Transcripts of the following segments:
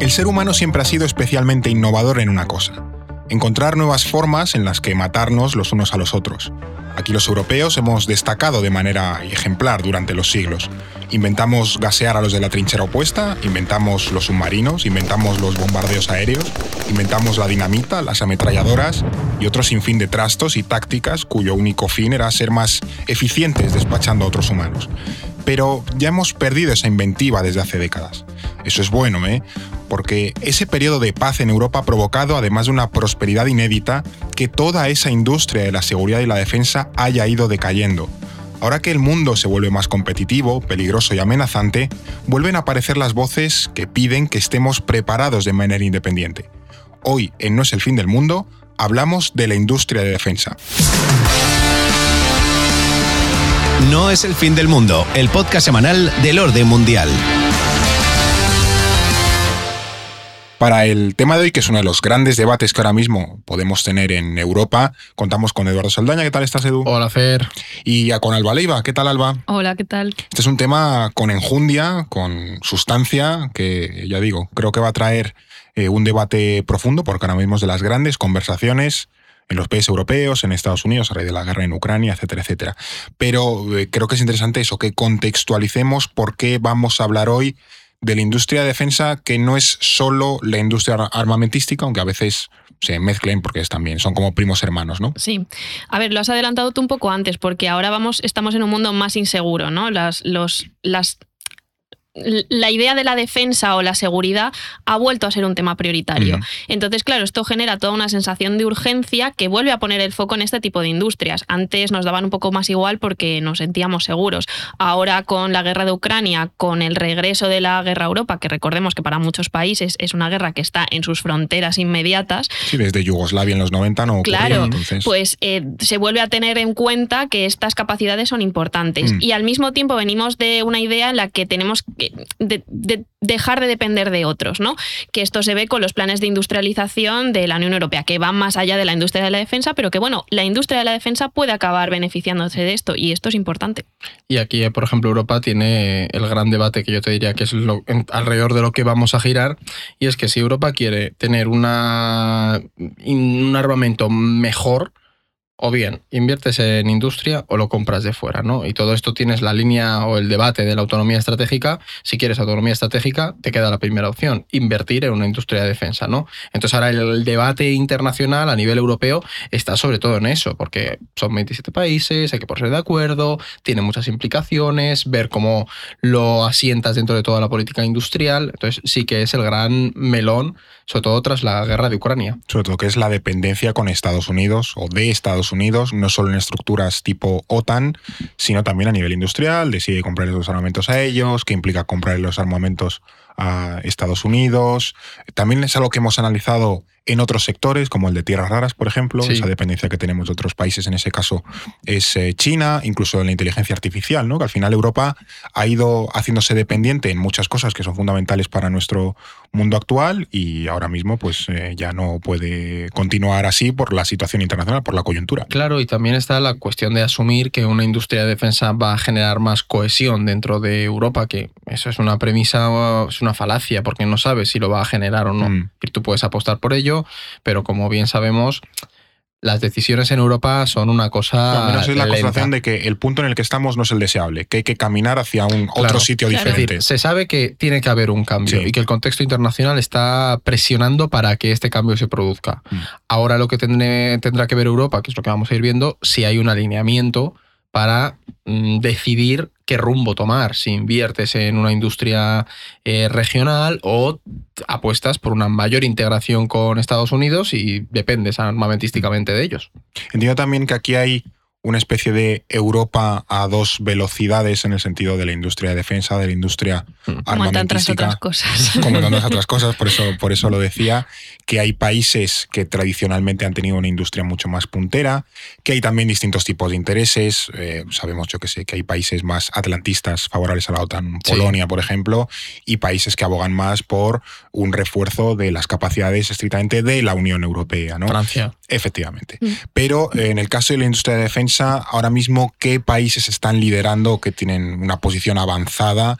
El ser humano siempre ha sido especialmente innovador en una cosa, encontrar nuevas formas en las que matarnos los unos a los otros. Aquí los europeos hemos destacado de manera ejemplar durante los siglos. Inventamos gasear a los de la trinchera opuesta, inventamos los submarinos, inventamos los bombardeos aéreos, inventamos la dinamita, las ametralladoras y otro sinfín de trastos y tácticas cuyo único fin era ser más eficientes despachando a otros humanos. Pero ya hemos perdido esa inventiva desde hace décadas. Eso es bueno, ¿eh? Porque ese periodo de paz en Europa ha provocado, además de una prosperidad inédita, que toda esa industria de la seguridad y la defensa haya ido decayendo. Ahora que el mundo se vuelve más competitivo, peligroso y amenazante, vuelven a aparecer las voces que piden que estemos preparados de manera independiente. Hoy, en No es el fin del mundo, hablamos de la industria de defensa. No es el fin del mundo, el podcast semanal del orden mundial. Para el tema de hoy, que es uno de los grandes debates que ahora mismo podemos tener en Europa, contamos con Eduardo Saldaña. ¿Qué tal estás, Edu? Hola, Fer. Y con Alba Leiva. ¿Qué tal, Alba? Hola, ¿qué tal? Este es un tema con enjundia, con sustancia, que ya digo, creo que va a traer eh, un debate profundo, porque ahora mismo es de las grandes conversaciones en los países europeos, en Estados Unidos, a raíz de la guerra en Ucrania, etcétera, etcétera. Pero eh, creo que es interesante eso, que contextualicemos por qué vamos a hablar hoy de la industria de defensa que no es solo la industria armamentística, aunque a veces se mezclen porque es también son como primos hermanos, ¿no? Sí. A ver, lo has adelantado tú un poco antes, porque ahora vamos, estamos en un mundo más inseguro, ¿no? Las, los, las la idea de la defensa o la seguridad ha vuelto a ser un tema prioritario. Entonces, claro, esto genera toda una sensación de urgencia que vuelve a poner el foco en este tipo de industrias. Antes nos daban un poco más igual porque nos sentíamos seguros. Ahora, con la guerra de Ucrania, con el regreso de la guerra a Europa, que recordemos que para muchos países es una guerra que está en sus fronteras inmediatas. Sí, desde Yugoslavia en los 90 no Claro, pues eh, se vuelve a tener en cuenta que estas capacidades son importantes. Mm. Y al mismo tiempo venimos de una idea en la que tenemos de, dejar de depender de otros, ¿no? Que esto se ve con los planes de industrialización de la Unión Europea, que van más allá de la industria de la defensa, pero que bueno, la industria de la defensa puede acabar beneficiándose de esto y esto es importante. Y aquí, por ejemplo, Europa tiene el gran debate que yo te diría que es alrededor de lo que vamos a girar, y es que si Europa quiere tener una, un armamento mejor, o bien inviertes en industria o lo compras de fuera, ¿no? Y todo esto tienes la línea o el debate de la autonomía estratégica. Si quieres autonomía estratégica, te queda la primera opción, invertir en una industria de defensa, ¿no? Entonces ahora el debate internacional a nivel europeo está sobre todo en eso, porque son 27 países, hay que ponerse de acuerdo, tiene muchas implicaciones, ver cómo lo asientas dentro de toda la política industrial. Entonces sí que es el gran melón, sobre todo tras la guerra de Ucrania. Sobre todo que es la dependencia con Estados Unidos o de Estados Unidos, no solo en estructuras tipo OTAN, sino también a nivel industrial, decide comprar los armamentos a ellos, que implica comprar los armamentos a Estados Unidos. También es algo que hemos analizado en otros sectores, como el de tierras raras, por ejemplo, esa dependencia que tenemos de otros países, en ese caso es eh, China, incluso en la inteligencia artificial, ¿no? que al final Europa ha ido haciéndose dependiente en muchas cosas que son fundamentales para nuestro mundo actual y ahora mismo pues eh, ya no puede continuar así por la situación internacional, por la coyuntura. Claro, y también está la cuestión de asumir que una industria de defensa va a generar más cohesión dentro de Europa, que eso es una premisa, es una falacia, porque no sabes si lo va a generar o no. Mm. Y tú puedes apostar por ello pero como bien sabemos, las decisiones en Europa son una cosa. No, menos es la constatación de que el punto en el que estamos no es el deseable, que hay que caminar hacia un otro sitio diferente. se sabe que tiene que haber un cambio y que el contexto internacional está presionando para que este cambio se produzca. Mm. Ahora lo que tendrá que ver Europa, que es lo que vamos a ir viendo, si hay un alineamiento para mm, decidir qué rumbo tomar, si inviertes en una industria eh, regional o apuestas por una mayor integración con Estados Unidos y dependes armamentísticamente de ellos. Entiendo también que aquí hay una especie de Europa a dos velocidades en el sentido de la industria de defensa, de la industria Como tantas armamentística. otras cosas. como tantas otras cosas, por eso, por eso lo decía, que hay países que tradicionalmente han tenido una industria mucho más puntera, que hay también distintos tipos de intereses. eh, sabemos, yo que sé, que hay países más atlantistas favorables a la OTAN, Sí. Polonia, por ejemplo, y países que abogan más por un refuerzo de las capacidades estrictamente de la Unión Europea, ¿no? Francia. Efectivamente. Mm. Pero eh, en el caso de la industria de defensa, ahora mismo, ¿qué países están liderando o que tienen una posición avanzada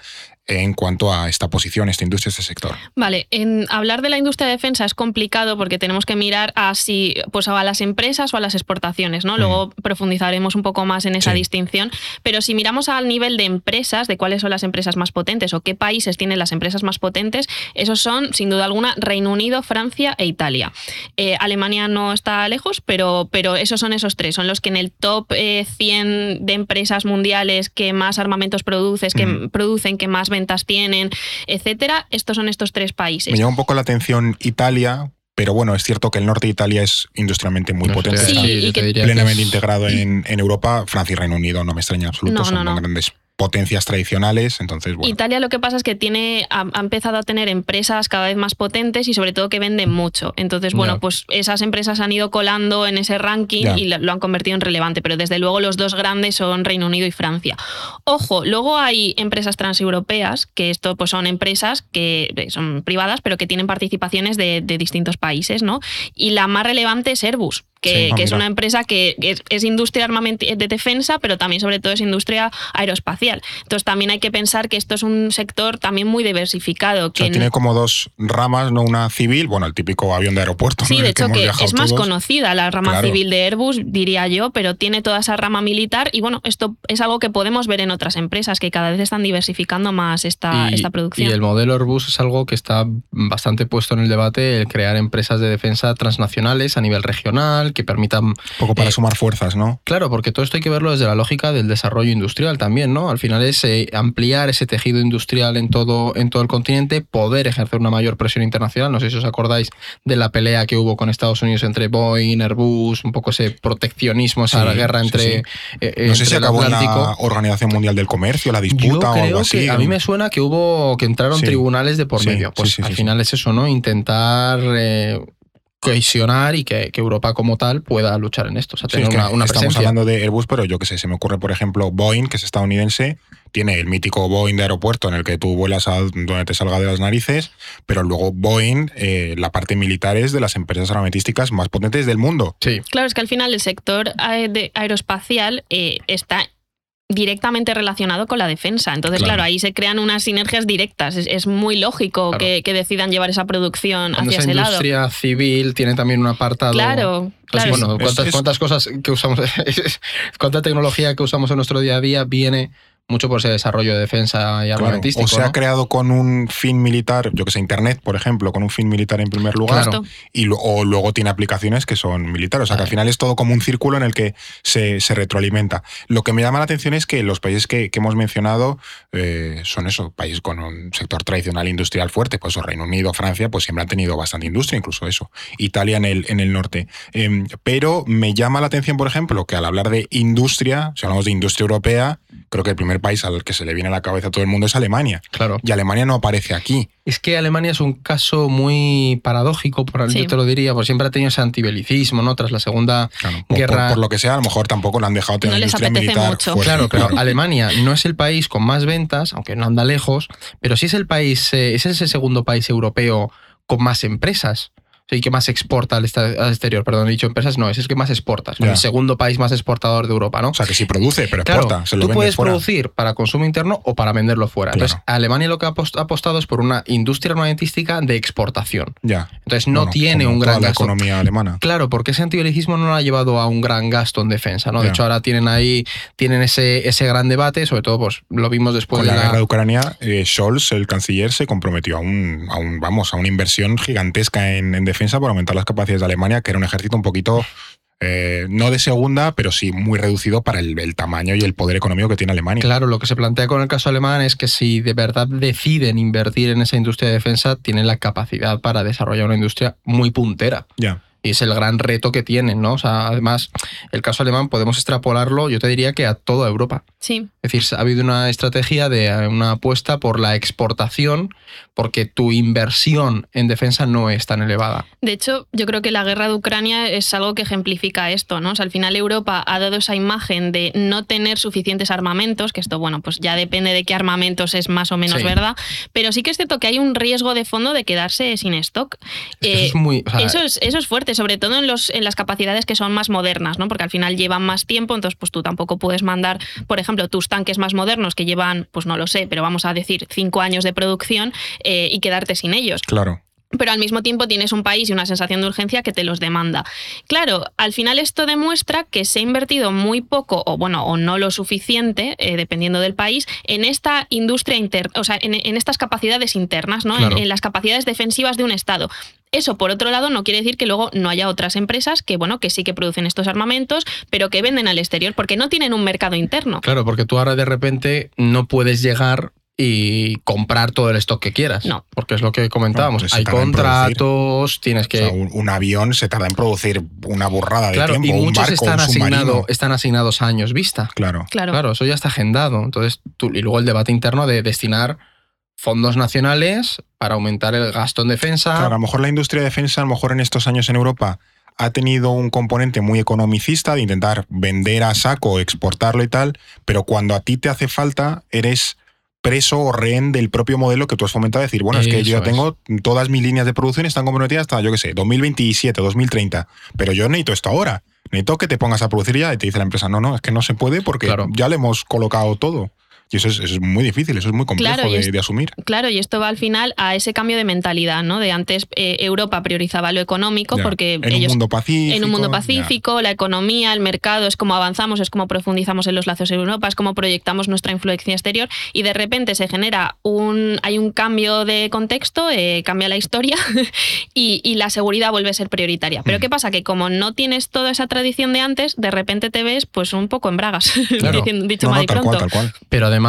en cuanto a esta posición, esta industria, este sector? Vale, en hablar de la industria de defensa es complicado porque tenemos que mirar a si, pues a las empresas o a las exportaciones, ¿no? Luego profundizaremos un poco más en esa Sí. distinción. Pero si miramos al nivel de empresas, de cuáles son las empresas más potentes o qué países tienen las empresas más potentes, esos son, sin duda alguna, Reino Unido, Francia e Italia. Eh, Alemania no está lejos, pero, pero esos son esos tres. Son los que en el top eh, 100 de empresas mundiales que más armamentos produces, que Mm. producen, que más tienen, etcétera, estos son estos tres países. Me llama un poco la atención Italia, pero bueno, es cierto que el norte de Italia es industrialmente muy No, potente. Sí, está y que- plenamente integrado en, en Europa. Francia y Reino Unido no me extraña en absoluto, No, son no, no. grandes potencias tradicionales, entonces bueno. Italia lo que pasa es que tiene ha, ha empezado a tener empresas cada vez más potentes y sobre todo que venden mucho. Entonces, bueno, pues esas empresas han ido colando en ese ranking y lo, lo han convertido en relevante, pero desde luego los dos grandes son Reino Unido y Francia. Ojo, luego hay empresas transeuropeas, que esto pues son empresas que eh, son privadas, pero que tienen participaciones de, de distintos países, ¿no? Y la más relevante es Airbus. Que, Sí. Ah, que es una empresa que es, es industria de defensa, pero también sobre todo es industria aeroespacial. Entonces también hay que pensar que esto es un sector también muy diversificado. O Que sea, tiene como dos ramas, no una civil, bueno, el típico avión de aeropuerto. Sí, de hecho que es más todos. conocida la rama Claro. civil de Airbus, diría yo, pero tiene toda esa rama militar y bueno, esto es algo que podemos ver en otras empresas que cada vez están diversificando más esta, y, esta producción. y el modelo Airbus es algo que está bastante puesto en el debate, el crear empresas de defensa transnacionales a nivel regional, que permitan... Un poco para eh, sumar fuerzas, ¿no? Claro, porque todo esto hay que verlo desde la lógica del desarrollo industrial también, ¿no? Al final es eh, ampliar ese tejido industrial en todo, en todo el continente, poder ejercer una mayor presión internacional. No sé si os acordáis de la pelea que hubo con Estados Unidos entre Boeing, Airbus, un poco ese proteccionismo, esa Sí, guerra entre, sí. eh, No sé si acabó en la Organización Mundial del Comercio, la disputa Yo o algo así. que a mí me suena que hubo que entraron tribunales de por medio. Pues al final es eso, ¿no? Intentar cohesionar y que, que Europa como tal pueda luchar en esto, o sea, Sí, tener es que una, una estamos presencia. hablando de Airbus, pero yo que sé, se me ocurre, por ejemplo, Boeing, que es estadounidense, tiene el mítico Boeing de aeropuerto en el que tú vuelas a donde te salga de las narices, pero luego Boeing, eh, la parte militar es de las empresas armamentísticas más potentes del mundo. Sí, Claro, es que al final el sector aeroespacial eh, está directamente relacionado con la defensa. Entonces, Claro. claro, ahí se crean unas sinergias directas. Es, es muy lógico Claro. que, que decidan llevar esa producción cuando hacia esa ese lado. industria civil tiene también un apartado. Claro, Pues claro. bueno, ¿cuántas, cuántas cosas que usamos, cuánta tecnología que usamos en nuestro día a día viene mucho por ese desarrollo de defensa y Claro, armamentístico. o se ha creado con un fin militar, yo que sé, Internet, por ejemplo, con un fin militar en primer lugar, Claro. Y lo- o luego tiene aplicaciones que son militares. O sea, que al final es todo como un círculo en el que se, se retroalimenta. Lo que me llama la atención es que los países que, que hemos mencionado eh, son eso, países con un sector tradicional industrial fuerte, pues o Reino Unido, Francia, pues siempre han tenido bastante industria, incluso eso. Italia en el, en el norte. Em, pero me llama la atención, por ejemplo, que al hablar de industria, si hablamos de industria europea, creo que el primer país al que se le viene a la cabeza a todo el mundo es Alemania. Claro. Y Alemania no aparece aquí. Es que Alemania es un caso muy paradójico, por Sí. yo te lo diría, porque siempre ha tenido ese antibelicismo, ¿no? Tras la segunda Claro, Guerra- por- por lo que sea, a lo mejor tampoco le han dejado tener No les industria apetece militar mucho. fuerte, Claro, pero Alemania no es el país con más ventas, aunque no anda lejos, pero sí es el país, eh, es ese segundo país europeo con más empresas. Y que más exporta al, exterior, perdón, he dicho empresas, no, es el que más exporta, es el segundo país más exportador de Europa, ¿no? O sea, que sí produce, pero Claro, exporta, se lo tú vende puedes fuera. producir para consumo interno o para venderlo fuera. Claro. Entonces, Alemania lo que ha apost- ha apostado es por una industria armamentística de exportación. Ya. Entonces, no Bueno, tiene un toda gran la gasto. economía alemana. Claro, porque ese antibelicismo no lo ha llevado a un gran gasto en defensa, ¿no? De hecho, ahora tienen ahí, tienen ese, ese gran debate, sobre todo, pues lo vimos después Con de la la, guerra de Ucrania, eh, Scholz, el canciller, se comprometió a un, a un, vamos, a una inversión gigantesca en, en defensa para aumentar las capacidades de Alemania, que era un ejército un poquito, eh, no de segunda, pero sí muy reducido para el, el tamaño y el poder económico que tiene Alemania. Claro, lo que se plantea con el caso alemán es que si de verdad deciden invertir en esa industria de defensa, tienen la capacidad para desarrollar una industria muy puntera. Ya. Y es el gran reto que tienen, ¿no? O sea, además, el caso alemán podemos extrapolarlo, yo te diría que a toda Europa. Sí. Es decir, ha habido una estrategia de eh, una apuesta por la exportación, porque tu inversión en defensa no es tan elevada. De hecho, yo creo que la guerra de Ucrania es algo que ejemplifica esto, ¿no? O sea, al final Europa ha dado esa imagen de no tener suficientes armamentos, que esto, bueno, pues ya depende de qué armamentos es más o menos Sí. verdad, pero sí que es cierto que hay un riesgo de fondo de quedarse sin stock. Eso Eh, es muy. o sea, Eso es, eso es fuerte, sobre todo en, los, en las capacidades que son más modernas, ¿no? Porque al final llevan más tiempo, entonces pues tú tampoco puedes mandar, por ejemplo, tus tanques más modernos que llevan, pues no lo sé, pero vamos a decir cinco años de producción eh, y quedarte sin ellos Claro. pero al mismo tiempo tienes un país y una sensación de urgencia que te los demanda. Claro, al final esto demuestra que se ha invertido muy poco, o bueno, o no lo suficiente, eh, dependiendo del país, en esta industria interna, o sea, en, en estas capacidades internas, ¿no? En- las capacidades defensivas de un Estado. Eso, por otro lado, no quiere decir que luego no haya otras empresas que, bueno, que sí que producen estos armamentos, pero que venden al exterior, porque no tienen un mercado interno. Claro, porque tú ahora de repente no puedes llegar y comprar todo el stock que quieras. No. Porque es lo que comentábamos. Pues Hay contratos, tienes O que. sea, un, un avión se tarda en producir una burrada de claro, tiempo. y un muchos barco, están, un asignado, están asignados a años vista. Claro. Claro. Claro, eso ya está agendado. Entonces, tú- y luego el debate interno de destinar fondos nacionales para aumentar el gasto en defensa. Claro, a lo mejor la industria de defensa, a lo mejor en estos años en Europa, ha tenido un componente muy economicista de intentar vender a saco, exportarlo y tal, pero cuando a ti te hace falta, eres preso o rehén del propio modelo que tú has fomentado. Decir, bueno, es que yo ya tengo todas mis líneas de producción están comprometidas hasta, yo qué sé, 2027, 2030, pero yo necesito esto ahora. Necesito que te pongas a producir ya y te dice la empresa, no, no, es que no se puede porque Claro. ya le hemos colocado todo. Y eso es, eso es muy difícil, eso es muy complejo Claro, de, es- de asumir. Claro, y esto va al final a ese cambio de mentalidad, ¿no? De antes eh, Europa priorizaba lo económico Ya. porque en ellos un mundo pacífico. en un mundo ya. pacífico, la economía, el mercado, es como avanzamos, es como profundizamos en los lazos en Europa, es como proyectamos nuestra influencia exterior y de repente se genera un, hay un cambio de contexto, eh, cambia la historia y, y la seguridad vuelve a ser prioritaria. Pero Mm. ¿qué pasa? Que como no tienes toda esa tradición de antes, de repente te ves pues un poco en bragas, Claro. dicho No, mal y tal pronto. cual, tal cual. Pero además,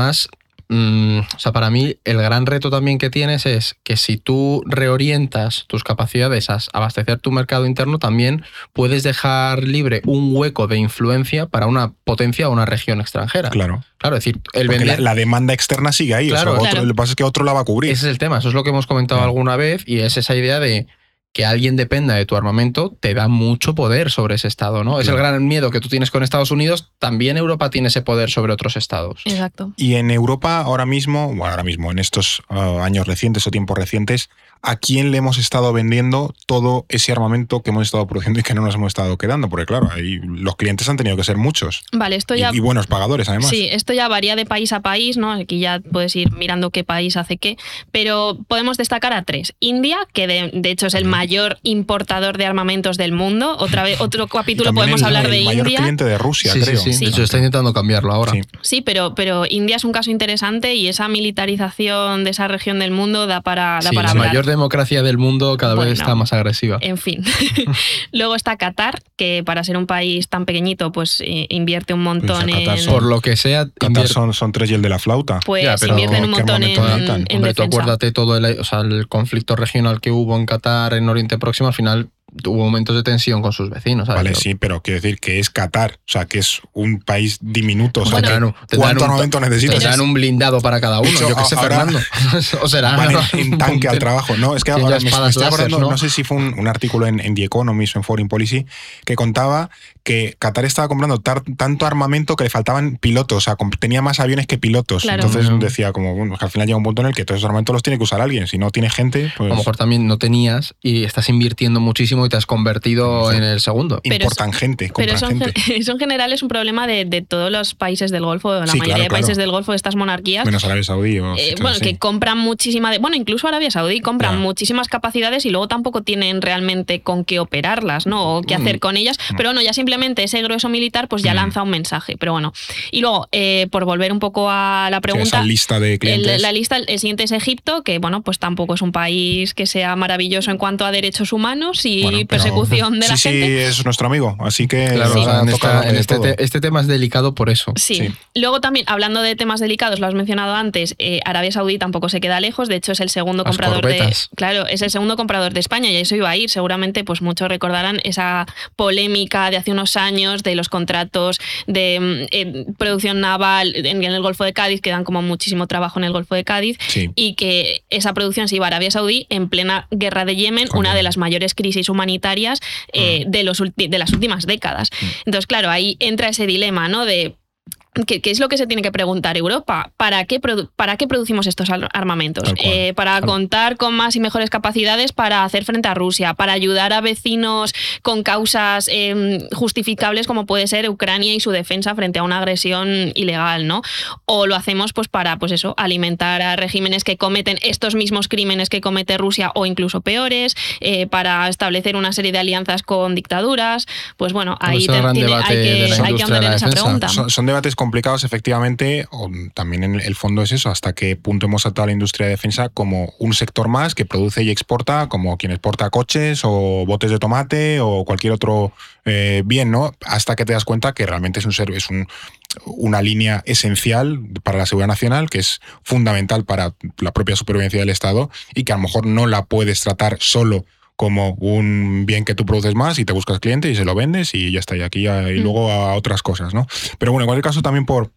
mm, o sea, para mí el gran reto también que tienes es que si tú reorientas tus capacidades a abastecer tu mercado interno, también puedes dejar libre un hueco de influencia para una potencia o una región extranjera. Claro. Claro, es decir, el vender... la, la demanda externa sigue ahí. o sea, Claro. otro- Claro. Lo que pasa es que otro la va a cubrir. Ese es el tema, eso es lo que hemos comentado alguna vez y es esa idea de que alguien dependa de tu armamento te da mucho poder sobre ese estado, ¿no? Es el gran miedo que tú tienes con Estados Unidos, también Europa tiene ese poder sobre otros estados. Exacto. Y en Europa ahora mismo, bueno, ahora mismo, en estos ah, años recientes o tiempos recientes, ¿a quién le hemos estado vendiendo todo ese armamento que hemos estado produciendo y que no nos hemos estado quedando? Porque claro, ahí los clientes han tenido que ser muchos. Vale, esto Y, ya y buenos pagadores, además. Sí, esto ya varía de país a país, ¿no? Aquí ya puedes ir mirando qué país hace qué, pero podemos destacar a tres. India, que de, de hecho es el mayor importador de armamentos del mundo. Otra vez, otro capítulo podemos el, hablar el de mayor India. cliente de Rusia, sí, creo. sí, sí, Sí. De hecho, está intentando cambiarlo ahora. Sí. Sí, pero, pero India es un caso interesante y esa militarización de esa región del mundo da para, da Sí, para la hablar. mayor democracia del mundo cada Bueno. vez está más agresiva. En fin. Luego está Qatar, que para ser un país tan pequeñito, pues eh, invierte un montón Pues a Qatar en. son- Por lo que sea, Qatar invier- son, son tres y el de la flauta. Pues Ya, pero invierten un ¿qué montón en, en Hombre, tú acuérdate todo el, o sea, el conflicto regional que hubo en Qatar, en Oriente Próximo, al final hubo momentos de tensión con sus vecinos. ¿sabes? Vale, sí, pero quiero decir que es Qatar, o sea, que es un país diminuto. O sea, Bueno, que tendrán un- tendrán ¿Cuánto un- armamento necesitas? Blindado para cada uno, hecho, yo que sé, ahora- Fernando. o será en, tanque al trabajo. No, es que ahora me, me espadas estoy acordando, láser, ¿no? ¿no? sé si fue un, un artículo en, en The Economist o en Foreign Policy que contaba que Qatar estaba comprando tar- tanto armamento que le faltaban pilotos, o sea, tenía más aviones que pilotos. Claro. Entonces Mm. decía como, bueno, que al final llega un punto en el que todos esos armamentos los tiene que usar alguien. Si no tiene gente, pues A lo mejor también no tenías y estás invirtiendo muchísimo y te has convertido Sí. en el segundo. Pero importan gente, Pero eso en, gente. gen- eso en general es un problema de, de todos los países del Golfo, la Sí, mayoría claro, de países claro. del Golfo, de estas monarquías. Menos Arabia Saudí o eh, bueno, así. que compran muchísima. De, bueno, incluso Arabia Saudí compran Ya. muchísimas capacidades y luego tampoco tienen realmente con qué operarlas, ¿no? O qué hacer Mm. con ellas. Pero bueno, ya simplemente ese grueso militar, pues ya Mm. lanza un mensaje. Pero bueno. Y luego, eh, por volver un poco a la pregunta. esa lista de El- clientes. la lista, el siguiente es Egipto, que bueno, pues tampoco es un país que sea maravilloso en cuanto a derechos humanos y, y persecución de la sí, gente. Sí, es nuestro amigo, así que claro, sí. en esta, en este, te, este, tema es delicado por eso. Sí. sí. Luego también, hablando de temas delicados, lo has mencionado antes, eh, Arabia Saudí tampoco se queda lejos, de hecho es el segundo Las comprador corbetas. de... Claro, es el segundo comprador de España y eso iba a ir. Seguramente pues muchos recordarán esa polémica de hace unos años de los contratos de eh, producción naval en, en, el Golfo de Cádiz, que dan como muchísimo trabajo en el Golfo de Cádiz, sí. y que esa producción se iba a Arabia Saudí en plena guerra de Yemen, una de las mayores crisis humanitarias eh, mm. de, los, de las últimas décadas. Mm. Entonces, claro, ahí entra ese dilema, ¿no? De ¿Qué, ¿Qué, es lo que se tiene que preguntar Europa? ¿Para qué, ¿para qué producimos estos armamentos? Eh, ¿Para claro. contar con más y mejores capacidades para hacer frente a Rusia? ¿Para ayudar a vecinos con causas eh, justificables como puede ser Ucrania y su defensa frente a una agresión ilegal? ¿no? ¿O lo hacemos pues, para pues eso, alimentar a regímenes que cometen estos mismos crímenes que comete Rusia o incluso peores? Eh, ¿Para establecer una serie de alianzas con dictaduras? Pues bueno, ahí tiene, hay que, hay que en esa pregunta. Son, son debates complicados, efectivamente, o también en el fondo es eso, hasta qué punto hemos tratado la industria de defensa como un sector más que produce y exporta, como quien exporta coches o botes de tomate o cualquier otro eh, bien, ¿no? Hasta que te das cuenta que realmente es un, es un una línea esencial para la seguridad nacional, que es fundamental para la propia supervivencia del Estado y que a lo mejor no la puedes tratar solo como un bien que tú produces más y te buscas cliente y se lo vendes y ya está, y aquí y luego a otras cosas, ¿no? Pero bueno, en cualquier caso también por,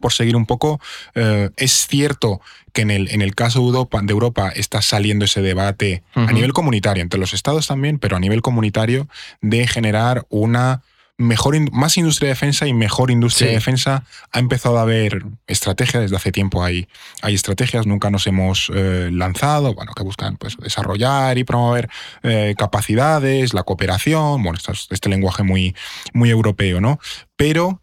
por seguir un poco, eh, es cierto que en el, en el caso de Europa, de Europa está saliendo ese debate uh -huh. a nivel comunitario, entre los estados también, pero a nivel comunitario, de generar una mejor, más industria de defensa y mejor industria sí. de defensa. Ha empezado a haber estrategias, desde hace tiempo hay, hay estrategias, nunca nos hemos eh, lanzado, bueno, que buscan pues, desarrollar y promover eh, capacidades, la cooperación, bueno, este, este lenguaje muy, muy europeo, ¿no? Pero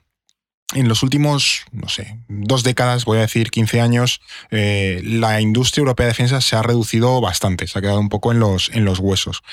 en los últimos, no sé, dos décadas, voy a decir 15 años, eh, la industria europea de defensa se ha reducido bastante, se ha quedado un poco en los, en los huesos.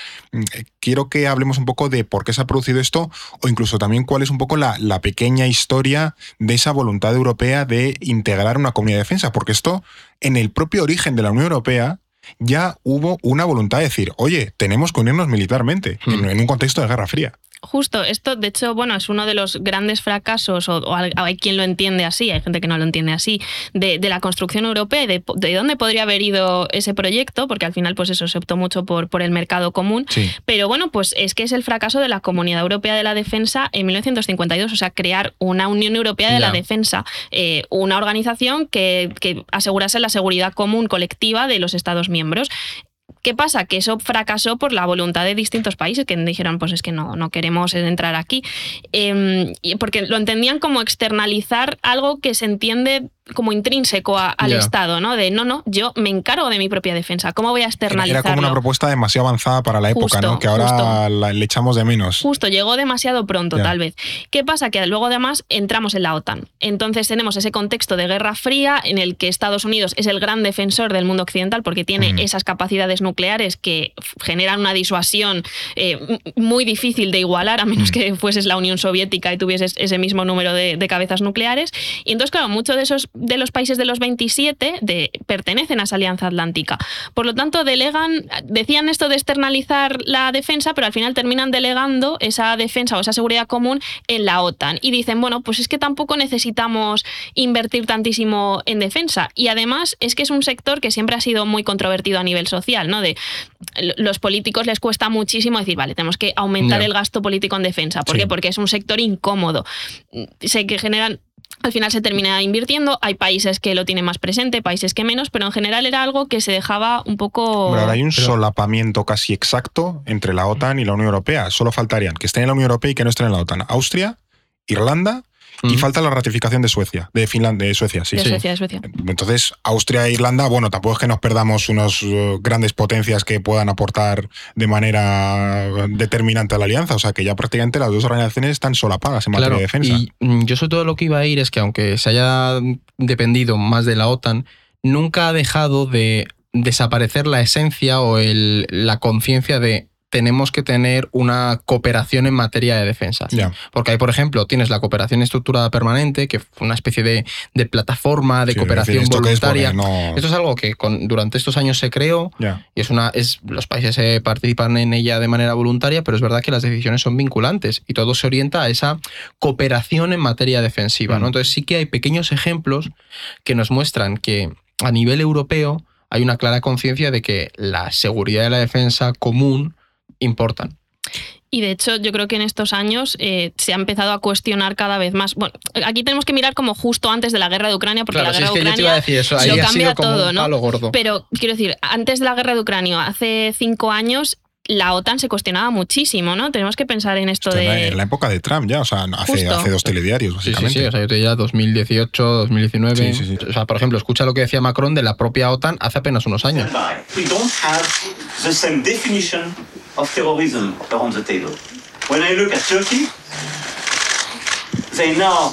Quiero que hablemos un poco de por qué se ha producido esto o incluso también cuál es un poco la, la pequeña historia de esa voluntad europea de integrar una comunidad de defensa, porque esto, en el propio origen de la Unión Europea, ya hubo una voluntad de decir, oye, tenemos que unirnos militarmente hmm. en, en un contexto de Guerra Fría. Justo, esto de hecho, bueno, es uno de los grandes fracasos, o, o, hay quien lo entiende así, hay gente que no lo entiende así, de, de la construcción europea, de, de, dónde podría haber ido ese proyecto, porque al final pues eso se optó mucho por, por el mercado común, sí. pero bueno, pues es que es el fracaso de la Comunidad Europea de la Defensa en 1952, o sea, crear una Unión Europea de yeah. la Defensa, eh, una organización que, que asegurase la seguridad común colectiva de los Estados miembros. ¿Qué pasa? Que eso fracasó por la voluntad de distintos países que dijeron, pues es que no, no queremos entrar aquí. Eh, porque lo entendían como externalizar algo que se entiende como intrínseco a, al yeah. Estado, ¿no? De no, no, yo me encargo de mi propia defensa. ¿Cómo voy a externalizarlo? Era como una propuesta demasiado avanzada para la época, justo, ¿no? Que ahora la, le echamos de menos. Justo, llegó demasiado pronto, yeah. tal vez. ¿Qué pasa? Que luego además entramos en la OTAN. Entonces tenemos ese contexto de Guerra Fría en el que Estados Unidos es el gran defensor del mundo occidental porque tiene mm. esas capacidades nucleares que generan una disuasión eh, muy difícil de igualar, a menos mm. que fueses la Unión Soviética y tuvieses ese mismo número de, de cabezas nucleares. Y entonces, claro, muchos de esos de los países de los 27 de, pertenecen a esa alianza atlántica. Por lo tanto, delegan, decían esto de externalizar la defensa, pero al final terminan delegando esa defensa o esa seguridad común en la OTAN. Y dicen, bueno, pues es que tampoco necesitamos invertir tantísimo en defensa. Y además es que es un sector que siempre ha sido muy controvertido a nivel social, ¿no? De los políticos les cuesta muchísimo decir, vale, tenemos que aumentar no. el gasto político en defensa. ¿Por sí. qué? Porque es un sector incómodo. Sé que generan al final se termina invirtiendo. Hay países que lo tienen más presente, países que menos, pero en general era algo que se dejaba un poco. Pero ahora hay un pero... solapamiento casi exacto entre la OTAN y la Unión Europea. Solo faltarían que estén en la Unión Europea y que no estén en la OTAN. Austria, Irlanda y falta la ratificación de Suecia, de Finlandia, de Suecia, sí. De sí. Suecia, de Suecia. Entonces, Austria e Irlanda, bueno, tampoco es que nos perdamos unas uh, grandes potencias que puedan aportar de manera determinante a la alianza. O sea, que ya prácticamente las dos organizaciones están solapadas en claro, materia de defensa. Y mm, yo sobre todo lo que iba a ir es que aunque se haya dependido más de la OTAN, nunca ha dejado de desaparecer la esencia o el, la conciencia de tenemos que tener una cooperación en materia de defensa. Porque ahí, por ejemplo, tienes la cooperación estructurada permanente, que fue una especie de, de plataforma de Sí, cooperación voluntaria. No- Esto es algo que con- durante estos años se creó y es una es los países eh, participan en ella de manera voluntaria, pero es verdad que las decisiones son vinculantes y todo se orienta a esa cooperación en materia defensiva, ¿no? Mm. Entonces sí que hay pequeños ejemplos que nos muestran que a nivel europeo hay una clara conciencia de que la seguridad y la defensa común importan. Y de hecho, yo creo que en estos años eh, se ha empezado a cuestionar cada vez más. Bueno, aquí tenemos que mirar como justo antes de la guerra de Ucrania, porque Claro, la si guerra es que de yo te iba a Ucrania decir eso, lo ahí ha cambia sido como todo, un ¿no? palo gordo. Pero quiero decir, antes de la guerra de Ucrania, hace cinco años, la OTAN se cuestionaba muchísimo, ¿no? Tenemos que pensar en esto de. en la época de Trump ya, o sea, hace, hace dos telediarios, Sí, sí, básicamente. sí, o sea, yo te diría 2018, 2019. Sí, sí, sí. O sea, por ejemplo, escucha lo que decía Macron de la propia OTAN hace apenas unos años. We don't have the same definition of terrorism around the table. When I look at Turkey, they now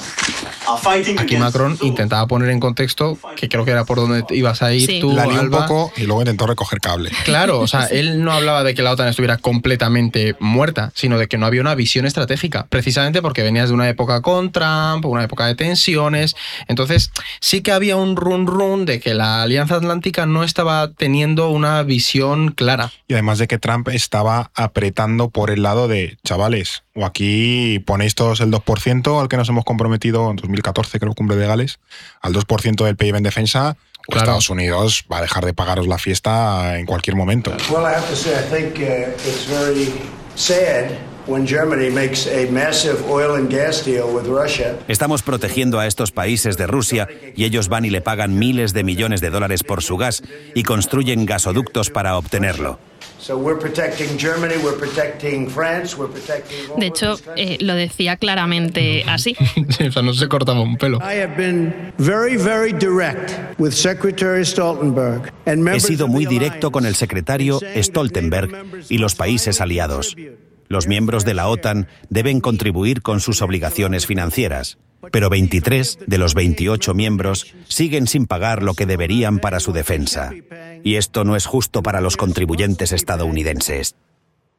Aquí Macron intentaba poner en contexto, que creo que era por donde ibas a ir Sí. tú, La lió un poco y luego intentó recoger cable. Claro, o sea, él no hablaba de que la OTAN estuviera completamente muerta, sino de que no había una visión estratégica, precisamente porque venías de una época con Trump, una época de tensiones. Entonces, sí que había un run run de que la Alianza Atlántica no estaba teniendo una visión clara. Y además de que Trump estaba apretando por el lado de, chavales, o aquí ponéis todos el 2% al que nos hemos comprometido en 2014, creo, cumbre de Gales, al 2% del PIB en defensa, o Claro. Estados Unidos va a dejar de pagaros la fiesta en cualquier momento. Well, I have to say, I think uh, it's very sad when Germany makes a massive oil and gas deal with Russia. Estamos protegiendo a estos países de Rusia y ellos van y le pagan miles de millones de dólares por su gas y construyen gasoductos para obtenerlo. So we're protecting Germany, we're protecting France, we're protecting. all De hecho, eh, lo decía claramente así. o sea, no se cortaba un pelo. I have been very, very direct with Secretary Stoltenberg and He sido muy directo con el secretario Stoltenberg y los países aliados. Los miembros de la OTAN deben contribuir con sus obligaciones financieras, pero 23 de los 28 miembros siguen sin pagar lo que deberían para su defensa. Y esto no es justo para los contribuyentes estadounidenses.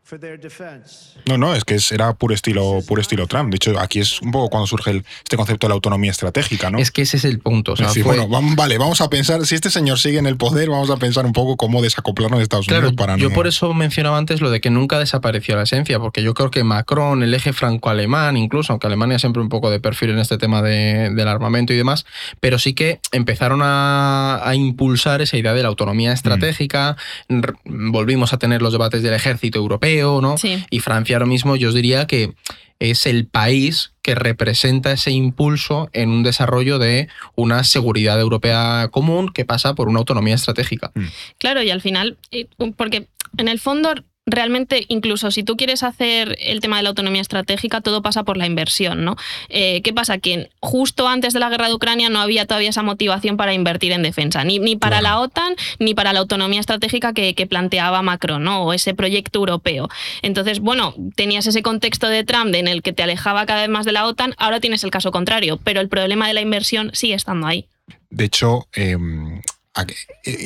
For their defense. No, no, es que era puro estilo, puro estilo Trump. De hecho, aquí es un poco cuando surge el- este concepto de la autonomía estratégica, ¿no? Es que ese es el punto. O sea, Es decir, fue- bueno, vam- vale, vamos a pensar, si este señor sigue en el poder, vamos a pensar un poco cómo desacoplarnos de Estados Claro, Unidos para yo no... por eso mencionaba antes lo de que nunca desapareció la esencia, porque yo creo que Macron, el eje franco-alemán, incluso, aunque Alemania siempre un poco de perfil en este tema de- del armamento y demás, pero sí que empezaron a, a impulsar esa idea de la autonomía estratégica, r- volvimos a tener los debates del ejército europeo, ¿no? Sí. Y Francia ahora mismo yo os diría que es el país que representa ese impulso en un desarrollo de una seguridad europea común que pasa por una autonomía estratégica. Claro, y al final, eh, porque en el fondo realmente, incluso si tú quieres hacer el tema de la autonomía estratégica, todo pasa por la inversión, ¿no? Eh, ¿Qué pasa? Que justo antes de la guerra de Ucrania no había todavía esa motivación para invertir en defensa, ni, ni para la OTAN, ni para la autonomía estratégica que, que planteaba Macron, ¿no? O ese proyecto europeo. Entonces, bueno, tenías ese contexto de Trump en el que te alejaba cada vez más de la OTAN, ahora tienes el caso contrario, pero el problema de la inversión sigue estando ahí. De hecho, eh,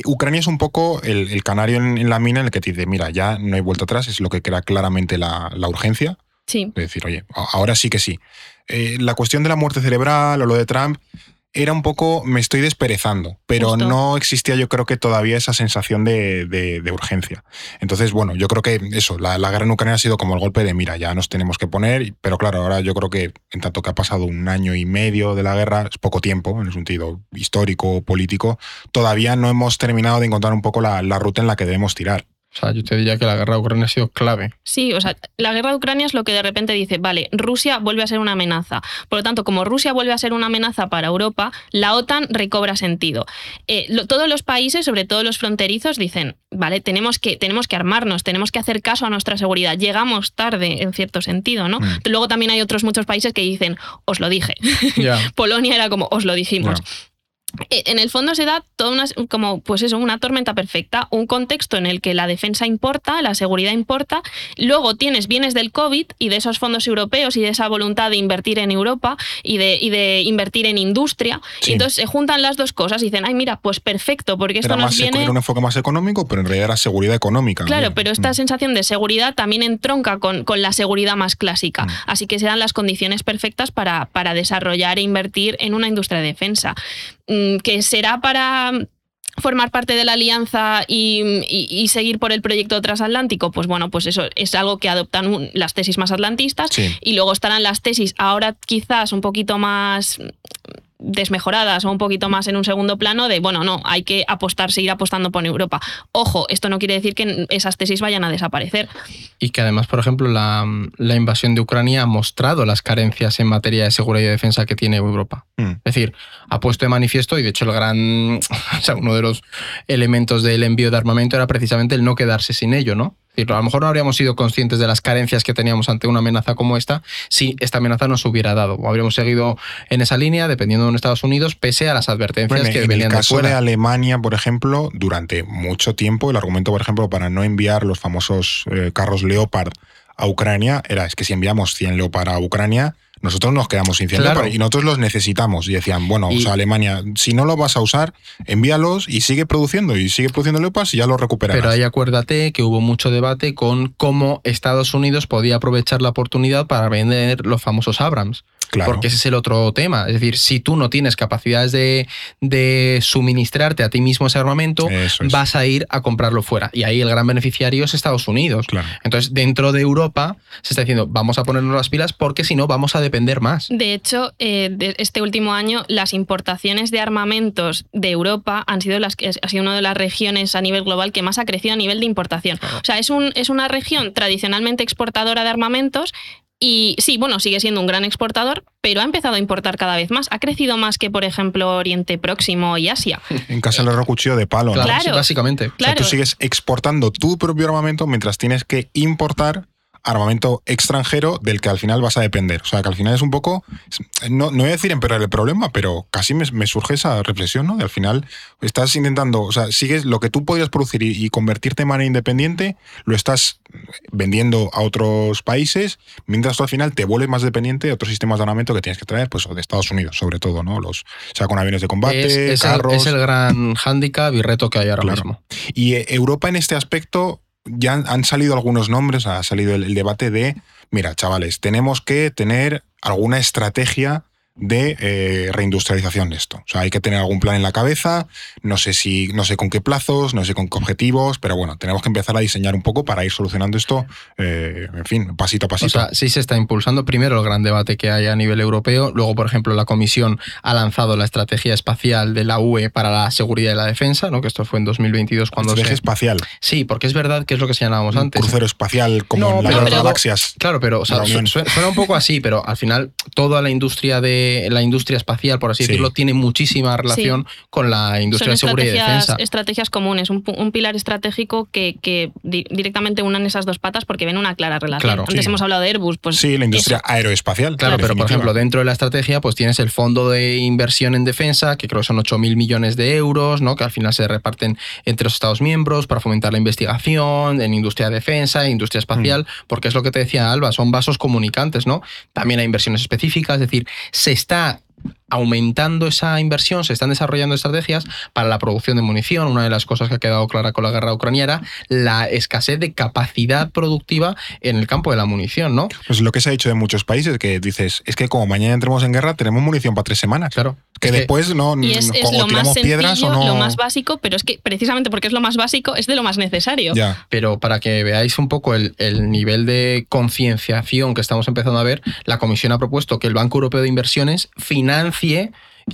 Ucrania es un poco el, el canario en, en la mina en el que te dice, mira, ya no hay vuelta atrás, es lo que crea claramente la, la urgencia. Sí. De decir, oye, ahora sí que sí. Eh, la cuestión de la muerte cerebral o lo de Trump era un poco, me estoy desperezando, pero Justo. no existía yo creo que todavía esa sensación de, de- de urgencia. Entonces, bueno, yo creo que eso, la, la guerra en Ucrania ha sido como el golpe de, mira, ya nos tenemos que poner, pero claro, ahora yo creo que en tanto que ha pasado un año y medio de la guerra, es poco tiempo en el sentido histórico, político, todavía no hemos terminado de encontrar un poco la, la ruta en la que debemos tirar. O sea, yo te diría que la guerra de Ucrania ha sido clave. Sí, o sea, la guerra de Ucrania es lo que de repente dice, vale, Rusia vuelve a ser una amenaza. Por lo tanto, como Rusia vuelve a ser una amenaza para Europa, la OTAN recobra sentido. Eh, lo- todos los países, sobre todo los fronterizos, dicen, vale, tenemos que, tenemos que armarnos, tenemos que hacer caso a nuestra seguridad. Llegamos tarde, en cierto sentido, ¿no? Mm. Luego también hay otros muchos países que dicen, os lo dije. Polonia era como, os lo dijimos. Eh, en el fondo se da toda una, como, pues eso, una tormenta perfecta, un contexto en el que la defensa importa, la seguridad importa, luego tienes bienes del COVID y de esos fondos europeos y de esa voluntad de invertir en Europa y de, y de invertir en industria, Sí. y entonces se juntan las dos cosas y dicen, ay, mira, pues perfecto, porque esto Era, nos viene... era un enfoque más económico, pero en realidad era seguridad económica. Claro, Mm. pero esta sensación de seguridad también entronca con, con la seguridad más clásica. Mm. Así que se dan las condiciones perfectas para, para desarrollar e invertir en una industria de defensa. Mm, Que será para formar parte de la alianza y, y- y seguir por el proyecto transatlántico, pues bueno, pues eso es algo que adoptan las tesis más atlantistas Sí. y luego estarán las tesis ahora quizás un poquito más desmejoradas o un poquito más en un segundo plano de, bueno, no, hay que apostar, seguir apostando por Europa. Ojo, esto no quiere decir que esas tesis vayan a desaparecer. Y que además, por ejemplo, la, la invasión de Ucrania ha mostrado las carencias en materia de seguridad y defensa que tiene Europa. Mm. Es decir, ha puesto de manifiesto, y de hecho el gran, o sea, uno de los elementos del envío de armamento era precisamente el no quedarse sin ello, ¿no? A lo mejor no habríamos sido conscientes de las carencias que teníamos ante una amenaza como esta si esta amenaza no se hubiera dado. O habríamos seguido en esa línea, dependiendo de Estados Unidos, pese a las advertencias Bueno, que en el venían de caso de. Alemania, por ejemplo, durante mucho tiempo, el argumento, por ejemplo, para no enviar los famosos eh, carros Leopard a Ucrania era, es que si enviamos 100 Leopard a Ucrania, nosotros nos quedamos sin 100 Claro. Leopard y nosotros los necesitamos. Y decían, bueno, Y- o sea, Alemania, si no lo vas a usar, envíalos y sigue produciendo, y sigue produciendo Leopards y ya los recuperarás. Pero ahí acuérdate que hubo mucho debate con cómo Estados Unidos podía aprovechar la oportunidad para vender los famosos Abrams. Claro. Porque ese es el otro tema. Es decir, si tú no tienes capacidades de, de suministrarte a ti mismo ese armamento, es. vas a ir a comprarlo fuera. Y ahí el gran beneficiario es Estados Unidos. Claro. Entonces, dentro de Europa se está diciendo, vamos a ponernos las pilas porque si no, vamos a depender más. De hecho, eh, de este último año, las importaciones de armamentos de Europa han sido las que ha sido una de las regiones a nivel global que más ha crecido a nivel de importación. O sea, es, un, es una región tradicionalmente exportadora de armamentos. Y sí, bueno, sigue siendo un gran exportador, pero ha empezado a importar cada vez más. Ha crecido más que, por ejemplo, Oriente Próximo y Asia. En casa le cuchillo de palo. ¿no? Claro, Claro. sí, básicamente. O sea, Claro. tú sigues exportando tu propio armamento mientras tienes que importar armamento extranjero del que al final vas a depender. O sea, que al final es un poco, no, no voy a decir empeorar el problema, pero casi me, me surge esa reflexión, ¿no? De al final estás intentando, o sea, sigues lo que tú podrías producir y, y convertirte de manera independiente, lo estás vendiendo a otros países, mientras tú al final te vuelves más dependiente de otros sistemas de armamento que tienes que traer, pues de Estados Unidos, sobre todo, ¿no? Los, o sea, con aviones de combate, Es, es el, carros. es el gran hándicap y reto que hay ahora Claro. mismo. Y eh, Europa en este aspecto ya han, salido algunos nombres, ha salido el debate de, mira, chavales, tenemos que tener alguna estrategia de eh, reindustrialización de esto. O sea, hay que tener algún plan en la cabeza, no sé si, no sé con qué plazos, no sé con qué objetivos, pero bueno, tenemos que empezar a diseñar un poco para ir solucionando esto, eh, en fin, pasito a O pasito. sea, sí se está impulsando primero el gran debate que hay a nivel europeo. Luego, por ejemplo, la Comisión ha lanzado la estrategia espacial de la UE para la seguridad y la defensa, ¿no? que esto fue en 2022 cuando Estrategia se... espacial, Sí, porque es verdad que es lo que señalábamos un antes. crucero espacial como No, en las pero- galaxias. Claro, pero o sea, suena un poco así, pero al final toda la industria de la industria espacial, por así Sí. decirlo, tiene muchísima relación con la industria Son de seguridad y estrategias, defensa. estrategias comunes, un, pilar estratégico que, que di- directamente unan esas dos patas porque ven una clara relación. Claro. Antes Sí. hemos hablado de Airbus, pues Sí, la industria eso. aeroespacial. Claro, pero por ejemplo, dentro de la estrategia, pues tienes el fondo de inversión en defensa, que creo que son 8.000 millones de euros, ¿no? Que al final se reparten entre los Estados miembros para fomentar la investigación en industria de defensa, industria espacial, porque es lo que te decía Alba, son vasos comunicantes, ¿no? También hay inversiones específicas, es decir, está aumentando esa inversión, se están desarrollando estrategias para la producción de munición. Una de las cosas que ha quedado clara con la guerra ucraniana era la escasez de capacidad productiva en el campo de la munición, ¿no? Pues lo que se ha dicho de muchos países, que dices, es que como mañana entremos en guerra, tenemos munición para tres semanas. Claro. Que Es que- después no, Y es, no- es o lo tiramos más piedras sencillo, o no. lo más básico, pero es que precisamente porque es lo más básico, es de lo más necesario. Ya. Pero para que veáis un poco el, el nivel de concienciación que estamos empezando a ver, la Comisión ha propuesto que el Banco Europeo de Inversiones financie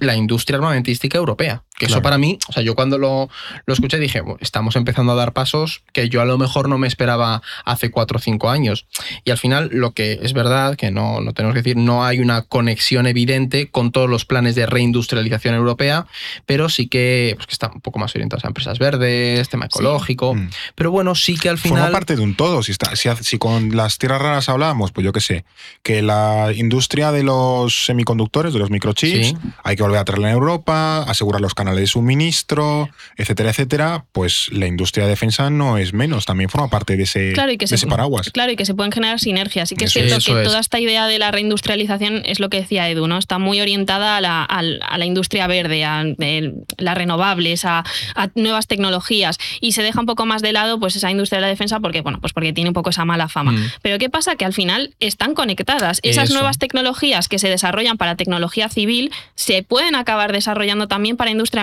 la industria armamentística europea. Que eso para mí, o sea, yo cuando lo, lo escuché dije, "Bueno, estamos empezando a dar pasos que yo a lo mejor no me esperaba hace cuatro o cinco años. Y al final, lo que es verdad, que no, no tenemos que decir, no hay una conexión evidente con todos los planes de reindustrialización europea, pero sí que, pues, que están un poco más orientados a empresas verdes, tema ecológico. Mm. Pero bueno, sí que al final. Forma parte de un todo. Si, está, si, si con las tierras raras hablábamos, pues yo qué sé, que la industria de los semiconductores, de los microchips, Sí. hay que volver a traerla en Europa, asegurar los canales de suministro, etcétera, etcétera, pues la industria de defensa no es menos, también forma parte de ese, Claro, y que de se, ese paraguas. Claro, y que se pueden generar sinergias. Sí que es cierto que es. toda esta idea de la reindustrialización es lo que decía Edu, ¿no? Está muy orientada a la, al- a la industria verde, a, las renovables, a, a nuevas tecnologías. Y se deja un poco más de lado pues esa industria de la defensa porque, bueno, pues porque tiene un poco esa mala fama. Mm. Pero ¿qué pasa? Que al final están conectadas. Esas Eso. nuevas tecnologías que se desarrollan para tecnología civil se pueden acabar desarrollando también para industria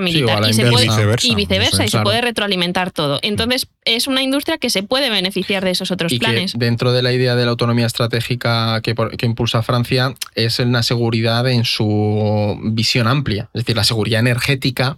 y, se inversa. puede, Y viceversa. y viceversa, se claro. puede retroalimentar todo. Entonces, es una industria que se puede beneficiar de esos otros y planes. que dentro de la idea de la autonomía estratégica que, por- que impulsa Francia es una seguridad en su visión amplia, es decir, la seguridad energética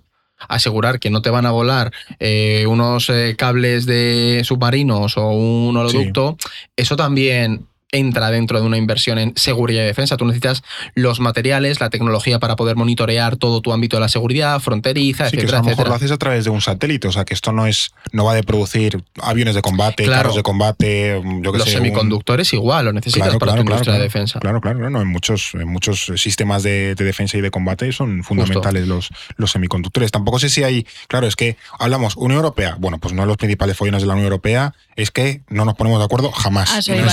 asegurar que no te van a volar eh, unos eh, cables de submarinos o un oleoducto, eso también entra dentro de una inversión en seguridad y defensa. Tú necesitas los materiales, la tecnología para poder monitorear todo tu ámbito de la seguridad, fronteriza, Sí, que eso etcétera, a lo mejor etcétera. lo haces a través de un satélite, o sea que esto no es, no va de producir aviones de combate, Claro. carros de combate, yo que Los sé, un- semiconductores igual, lo necesitas Claro, para claro, tu industria claro. de defensa. Claro, claro, claro, no, en muchos, en muchos sistemas de, de defensa y de combate son fundamentales los, los semiconductores. Tampoco sé si hay, claro, es que hablamos Unión Europea, bueno, pues uno de los principales follones de la Unión Europea es que no nos ponemos de acuerdo jamás. A eso No iba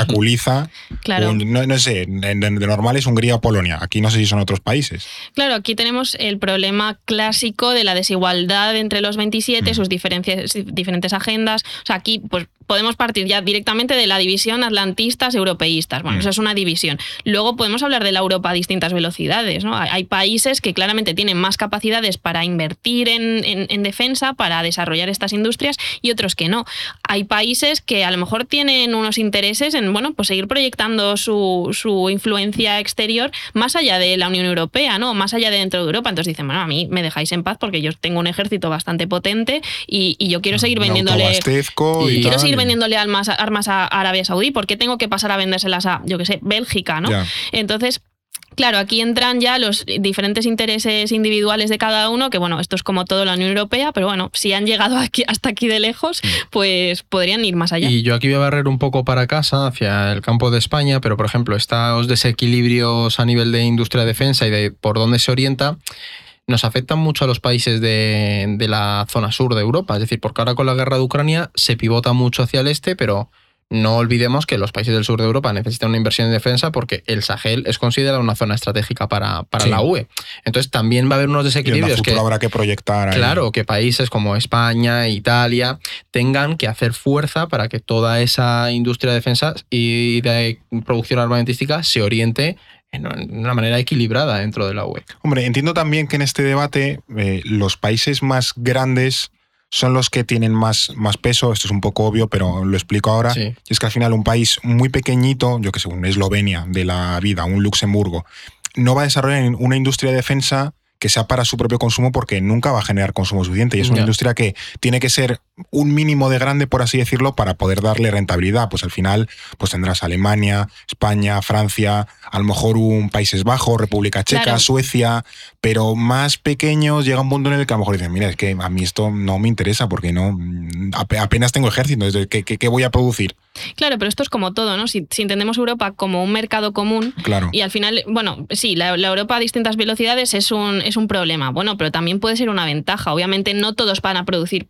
obstaculiza, Claro. un- no, no sé, de, de normal es Hungría o Polonia, aquí no sé si son otros países. Claro, aquí tenemos el problema clásico de la desigualdad entre los 27, Mm. sus diferencias, diferentes agendas. O sea, aquí pues, podemos partir ya directamente de la división atlantistas europeístas. Bueno, Mm. eso es una división. Luego podemos hablar de la Europa a distintas velocidades. ¿no? Hay, países que claramente tienen más capacidades para invertir en, en- en defensa, para desarrollar estas industrias, y otros que no. Hay países que a lo mejor tienen unos intereses en bueno, pues seguir proyectando su, su influencia exterior más allá de la Unión Europea, ¿no? Más allá de dentro de Europa. Entonces dicen, bueno, a mí me dejáis en paz porque yo tengo un ejército bastante potente y, y yo quiero seguir vendiéndole. y y Quiero tal, seguir y- vendiéndole armas, armas a Arabia Saudí. ¿Por qué tengo que pasar a vendérselas a, yo qué sé, Bélgica, ¿no? Entonces, Claro, aquí entran ya los diferentes intereses individuales de cada uno, que bueno, esto es como todo la Unión Europea, pero bueno, si han llegado aquí, hasta aquí de lejos, pues podrían ir más allá. Y yo aquí voy a barrer un poco para casa, hacia el campo de España, pero por ejemplo, estos desequilibrios a nivel de industria de defensa y de por dónde se orienta, nos afectan mucho a los países de, de la zona sur de Europa. Es decir, porque ahora con la guerra de Ucrania se pivota mucho hacia el este, pero no olvidemos que los países del sur de Europa necesitan una inversión en defensa porque el Sahel es considerado una zona estratégica para, para Sí. la UE. Entonces también va a haber unos Y desequilibrios futuro que... habrá que proyectar ahí. Claro, que países como España, Italia, tengan que hacer fuerza para que toda esa industria de defensa y de producción armamentística se oriente en una manera equilibrada dentro de la. UE. Hombre, entiendo también que en este debate eh, los países más grandes son los que tienen más, más peso. Esto es un poco obvio, pero lo explico ahora. Sí. Y es que al final un país muy pequeñito, yo que sé, un Eslovenia de la vida, un Luxemburgo, no va a desarrollar una industria de defensa que sea para su propio consumo porque nunca va a generar consumo suficiente. Y es una industria que tiene que ser un mínimo de grande, por así decirlo, para poder darle rentabilidad. Pues al final pues tendrás Alemania, España, Francia, a lo mejor un Países Bajos, República Checa, Claro. Suecia, pero más pequeños llega un punto en el que a lo mejor dicen, mira, es que a mí esto no me interesa porque no mm, ape- apenas tengo ejército, ¿qué, qué, qué voy a producir? Claro, pero esto es como todo, ¿no? Si, si entendemos Europa como un mercado común, Claro. Y al final, bueno, sí, la, la Europa a distintas velocidades es un, es un problema. Bueno, pero también puede ser una ventaja. Obviamente no todos van a producir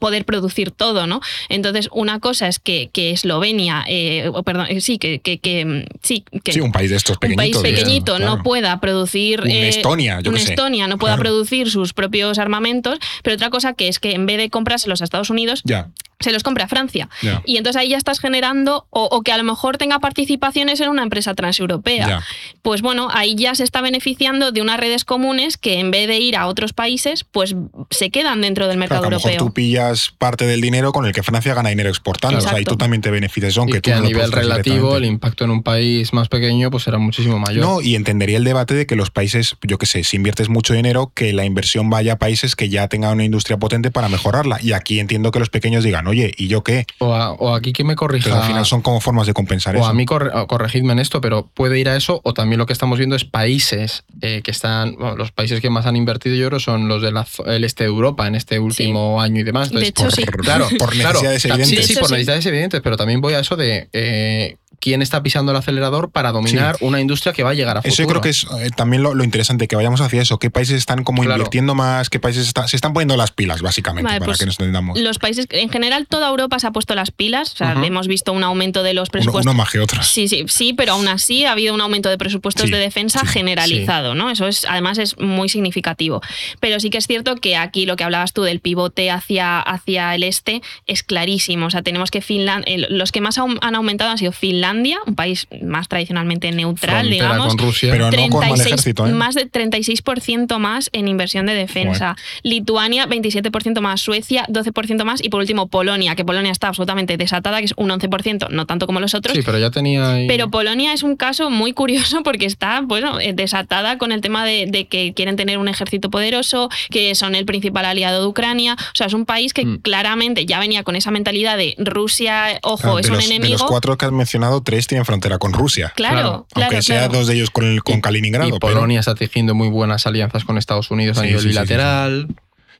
poder producir todo, ¿no? Entonces, una cosa es que, que Eslovenia, eh, o perdón, eh, sí, que, que, que, mm, sí, que Sí, un país de estos un país pequeñitos. pequeñito claro. no pueda producir Un eh, Estonia, yo un sé. Estonia no pueda Claro. producir sus propios armamentos, pero otra cosa que es que en vez de comprárselos a Estados Unidos, Ya. Se los compre a Francia. Y entonces ahí ya estás generando, o, o que a lo mejor tenga participaciones en una empresa transeuropea. Pues bueno, ahí ya se está beneficiando de unas redes comunes que en vez de ir a otros países, pues se quedan dentro del mercado Claro, que a lo mejor europeo. tú pillas parte del dinero con el que Francia gana dinero exportando. O sea, y Exacto. tú también te beneficias, Y aunque tú que no a lo nivel relativo el impacto en un país más pequeño pues será muchísimo mayor. No, y entendería el debate de que los países, yo qué sé, si inviertes mucho dinero, que la inversión vaya a países que ya tengan una industria potente para mejorarla. Y aquí entiendo que los pequeños digan, oye, ¿y yo qué? o, a- o aquí que me corrija. Pero al final son como formas de compensar o eso. a mí corre- o corregidme en esto, pero puede ir a eso, o también lo que estamos viendo es países eh, que están, bueno, los países que más han invertido yo creo son los del este de Europa en este último año y demás. De hecho, sí. claro, Por necesidades evidentes. Sí, sí, por sí. necesidades evidentes, pero también voy a eso de eh, quién está pisando el acelerador para dominar una industria que va a llegar a futuro. Eso yo creo que es eh, también lo, lo interesante, que vayamos hacia eso. ¿Qué países están como Claro. invirtiendo más? ¿Qué países está- se están poniendo las pilas, básicamente, Vale, para pues que nos entendamos? Los países, en general, toda Europa se ha puesto las pilas. O sea, hemos visto un aumento de los Uno, presupuestos. uno más que otros. Sí, sí, sí, pero aún así ha habido un aumento de presupuestos Sí, de defensa sí, generalizado, ¿no? Eso es, además, es muy significativo. Pero sí que es cierto que aquí lo que hablabas tú del pivote hacia, hacia el este es clarísimo. O sea, tenemos que Finlandia, los que más han aumentado han sido Finlandia, un país más tradicionalmente neutral, Frontera digamos. con Rusia. Pero no con mal 36 ejército, ¿eh? Más de 36% más en inversión de defensa. Lituania, 27% más. Suecia, 12% más. Y por último, Polonia, que Polonia está absolutamente desatada, que es un 11%, no tanto como los otros. Sí, pero ya tenía ahí- Pero Polonia es un caso muy curioso porque está, bueno, eh, desatada con el tema de, de que quieren tener un ejército poderoso, que son el principal aliado de Ucrania. O sea, es un país que Mm. claramente ya venía con esa mentalidad de Rusia, ojo, Claro, es un los, de enemigo. los cuatro que has mencionado, tres tienen frontera con Rusia. Claro, Claro, claro, aunque sea claro. dos de ellos con, el- con Kaliningrado. y pero- Polonia está tejiendo muy buenas alianzas con Estados Unidos a Sí, nivel sí, sí, sí, bilateral.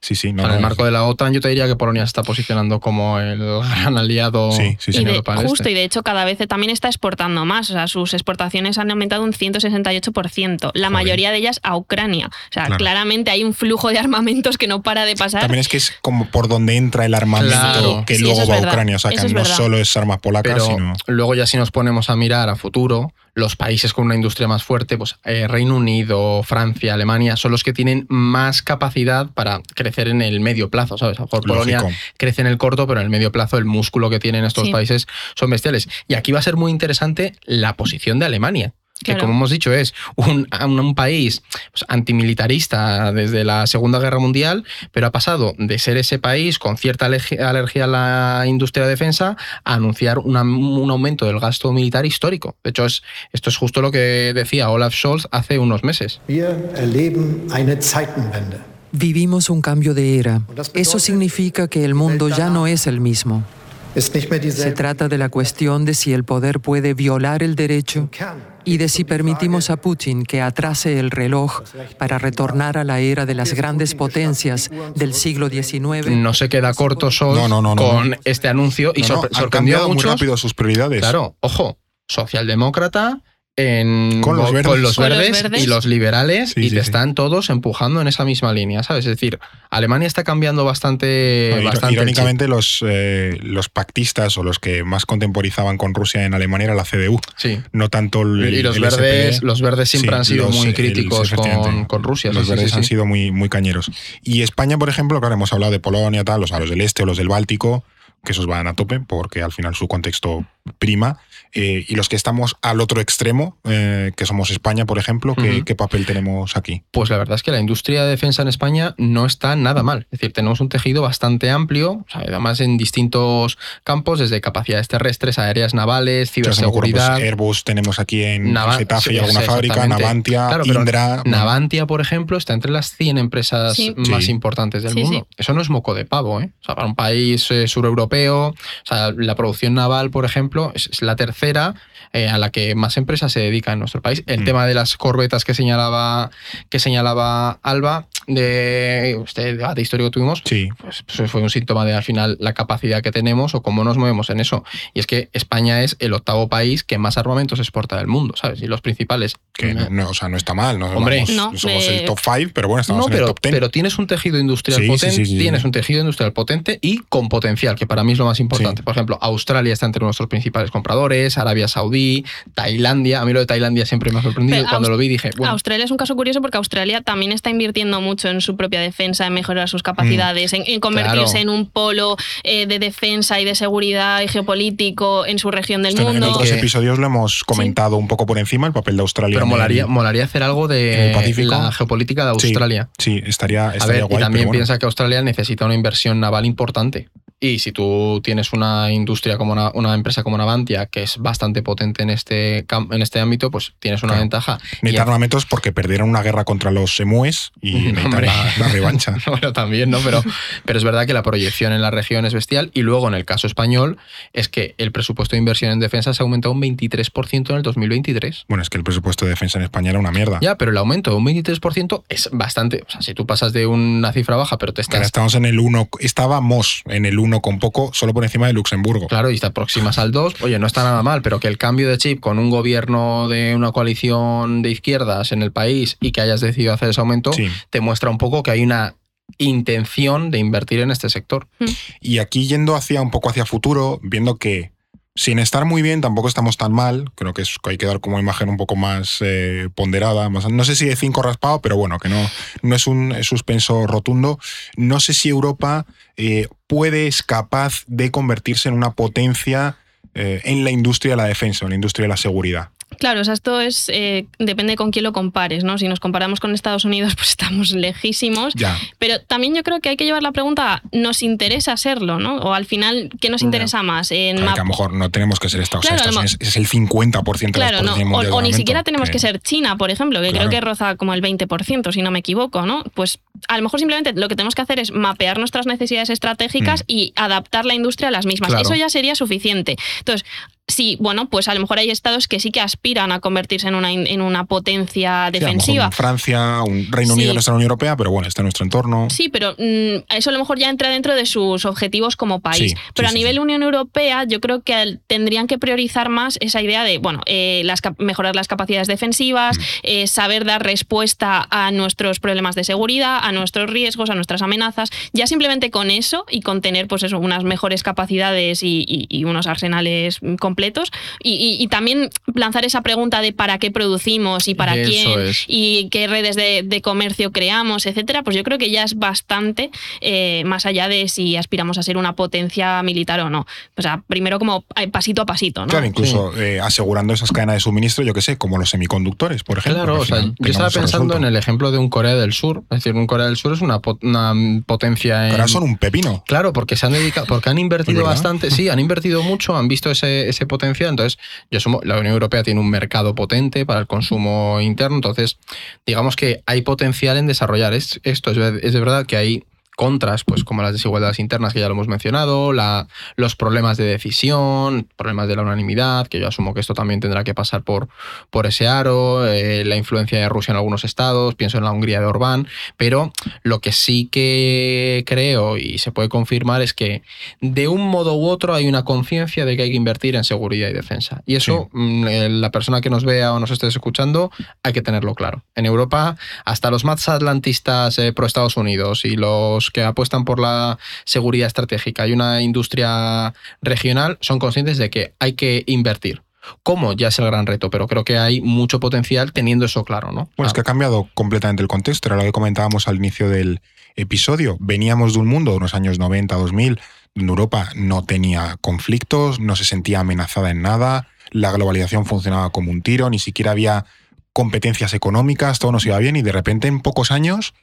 Sí, sí, no, en el marco de la OTAN, yo te diría que Polonia se está posicionando como el gran aliado Sí, sí, sí. en Y de- Europa justo, Este. y de hecho cada vez también está exportando más. O sea, sus exportaciones han aumentado un 168%. La mayoría de ellas a Ucrania. O sea, Claro. claramente hay un flujo de armamentos que no para de pasar. También es que es como por donde entra el armamento Claro. que Sí, luego va a. Ucrania. O sea, que no verdad. solo es armas polacas, Pero sino. luego ya si nos ponemos a mirar a futuro, los países con una industria más fuerte, pues eh, Reino Unido, Francia, Alemania, son los que tienen más capacidad para crecer en el medio plazo, ¿sabes? A lo mejor Polonia crece en el corto, pero en el medio plazo el músculo que tienen estos Sí. países son bestiales. Y aquí va a ser muy interesante la posición de Alemania. Que Claro. como hemos dicho es un, un- un país pues, antimilitarista desde la Segunda Guerra Mundial, pero ha pasado de ser ese país con cierta alergi- alergia a la industria de defensa a anunciar una- un aumento del gasto militar histórico. De hecho, es, esto es justo lo que decía Olaf Scholz hace unos meses. Wir erleben eine Zeitenwende. Vivimos un cambio de era. Eso significa que el mundo ya no es el mismo. Se trata de la cuestión de si el poder puede violar el derecho y de si permitimos a Putin que atrase el reloj para retornar a la era de las grandes potencias del siglo XIX. No se queda corto Scholz No, no, no, no, con no. este anuncio y sorprendió a cambiado muy muchos. rápido sus prioridades. Claro, ojo, socialdemócrata en, Con los verdes. con los Con los verdes verdes. y los liberales Sí, y sí, te sí. están todos empujando en esa misma línea, ¿sabes? Es decir, Alemania está cambiando bastante, No, Irónicamente, los, eh, los pactistas o los que más contemporizaban con Rusia en Alemania era la CDU. Sí. no tanto el. Y los el verdes, SPD. los verdes siempre Sí, han sido los- muy críticos con, con Rusia. Los sí, sí, verdes sí, han sí. sido muy, muy cañeros. Y España, por ejemplo, claro, hemos hablado de Polonia, tal, o sea, los del este o los del Báltico, que esos van a tope porque al final su contexto prima. Eh, y los que estamos al otro extremo, eh, que somos España, por ejemplo, ¿qué, papel tenemos aquí? Pues la verdad es que la industria de defensa en España no está nada mal. Es decir, tenemos un tejido bastante amplio, o sea, además en distintos campos, desde capacidades terrestres, aéreas, navales, ocurre, pues, ciberseguridad. Airbus tenemos aquí en Nava- Getafe sí, y alguna sí, fábrica. Navantia, Claro, Indra. bueno, Navantia, por ejemplo, está entre las 100 empresas Sí. más Sí. importantes del Sí, mundo. sí. Eso no es moco de pavo, ¿eh? O sea, para un país eh, sureuropeo, o sea, la producción naval, por ejemplo, es, es la tercera eh, a la que más empresas se dedican en nuestro país. El Mm. tema de las corbetas que señalaba, que señalaba Alba, de este debate histórico que tuvimos, Sí, pues, pues fue un síntoma de al final la capacidad que tenemos o cómo nos movemos en eso. Y es que España es el octavo país que más armamentos exporta del mundo, ¿sabes? Y los principales. que no, no, o sea, no está mal. No, Hombre. Vamos, No, somos eh, el top 5, pero bueno, estamos No, en el pero, top 10. pero tienes un tejido industrial Sí, potente, sí, sí, sí. tienes un tejido industrial potente y con potencial, que para mí es lo más importante. Sí. Por ejemplo, Australia está entre nuestros principales compradores, Arabia Saudí, Tailandia. A mí lo de Tailandia siempre me ha sorprendido. Pero Cuando lo vi dije, bueno, Australia es un caso curioso porque Australia también está invirtiendo mucho mucho en su propia defensa, en mejorar sus capacidades, en, en convertirse Claro. en un polo eh, de defensa y de seguridad y geopolítico en su región del Esto en- en mundo. otros Que- episodios lo hemos comentado un poco por encima, el papel de Australia. Pero el- molaría, molaría hacer algo de la geopolítica de Australia. Sí, estaría, A ver, guay. y también bueno. piensa que Australia necesita una inversión naval importante. Y si tú tienes una industria como una, una empresa como Navantia, que es bastante potente en este, en este ámbito, pues tienes una Claro. ventaja. Necesitan armamentos porque perdieron una guerra contra los emúes y necesitan la, la revancha. bueno, también, ¿no? Pero, pero es verdad que la proyección en la región es bestial. Y luego, en el caso español, es que el presupuesto de inversión en defensa se ha aumentado un 23% en el 2023. Bueno, es que el presupuesto de defensa en España era una mierda. Ya, pero el aumento de un 23% es bastante. O sea, si tú pasas de una cifra baja, pero te Ahora estás. estamos en el 1, estábamos en el 1 con poco, solo por encima de Luxemburgo. Claro, y te aproximas al 2, oye, no está nada mal, pero que el cambio de chip con un gobierno de una coalición de izquierdas en el país y que hayas decidido hacer ese aumento, Sí. te muestra un poco que hay una intención de invertir en este sector. Y aquí yendo hacia un poco hacia futuro, viendo que sin estar muy bien tampoco estamos tan mal, creo que, es, que hay que dar como imagen un poco más eh, ponderada, no sé si de 5 raspado, pero bueno, que no, no es un suspenso rotundo. No sé si Europa eh, puede, es capaz de convertirse en una potencia eh, en la industria de la defensa, en la industria de la seguridad. Claro, o sea, esto es eh, depende con quién lo compares, ¿no? Si nos comparamos con Estados Unidos, pues estamos lejísimos. Ya. Pero también yo creo que hay que llevar la pregunta, ¿nos interesa serlo, no? O al final, ¿qué nos Ya. interesa más? En Claro, map- que a lo mejor no tenemos que ser Estados Claro, Unidos, es, es el 50% de Claro, las no. O, o ni siquiera tenemos que ser China, por ejemplo, que creo que roza como el 20%, si no me equivoco, ¿no? Pues a lo mejor simplemente lo que tenemos que hacer es mapear nuestras necesidades estratégicas Mm. y adaptar la industria a las mismas. Eso ya sería suficiente. Entonces, sí, bueno, pues a lo mejor hay estados que sí que aspiran a convertirse en una, en una potencia Sí, a lo mejor defensiva. un Francia, un Reino Unido Sí. no está en la Unión Europea, pero bueno, está en nuestro entorno. Sí, pero mm, eso a lo mejor ya entra dentro de sus objetivos como país. Sí, pero sí, a sí, nivel sí. Unión Europea, yo creo que tendrían que priorizar más esa idea de, bueno, eh, las mejorar las capacidades defensivas, Mm. eh, saber dar respuesta a nuestros problemas de seguridad, a nuestros riesgos, a nuestras amenazas. Ya simplemente con eso y con tener, pues eso, unas mejores capacidades y, y- y unos arsenales mm, completos. Y, y- y también lanzar esa pregunta de para qué producimos y para Eso quién es. y qué redes de, de comercio creamos, etcétera, pues yo creo que ya es bastante eh, más allá de si aspiramos a ser una potencia militar o no. O sea, primero como eh, pasito a pasito, ¿no? Claro, incluso eh, asegurando esas cadenas de suministro, yo que sé, como los semiconductores, por ejemplo. Claro, o sea, yo estaba pensando en el ejemplo de un Corea del Sur. Es decir, un Corea del Sur es una, pot- una potencia en. Ahora son un pepino. Claro, porque se han dedicado, porque han invertido bastante, sí, han invertido mucho, han visto ese, ese potencial. Entonces, yo la Unión Europea tiene un mercado potente para el consumo interno. Entonces, digamos que hay potencial en desarrollar es- esto. Es, es de verdad que hay contras, pues como las desigualdades internas que ya lo hemos mencionado, la, los problemas de decisión, problemas de la unanimidad, que yo asumo que esto también tendrá que pasar por, por ese aro, eh, la influencia de Rusia en algunos estados, pienso en la Hungría de Orbán, pero lo que sí que creo y se puede confirmar es que de un modo u otro hay una conciencia de que hay que invertir en seguridad y defensa. Y eso, mm, eh, la persona que nos vea o nos esté escuchando, hay que tenerlo claro. En Europa, hasta los más atlantistas eh, pro Estados Unidos y los que apuestan por la seguridad estratégica y una industria regional son conscientes de que hay que invertir. ¿Cómo? Ya es el gran reto, pero creo que hay mucho potencial teniendo eso claro, ¿no? Bueno, es que ha cambiado completamente el contexto. Era lo que comentábamos al inicio del episodio. Veníamos de un mundo de unos años 90, 2000, donde Europa no tenía conflictos, no se sentía amenazada en nada, la globalización funcionaba como un tiro, ni siquiera había competencias económicas, todo nos iba bien y de repente en pocos años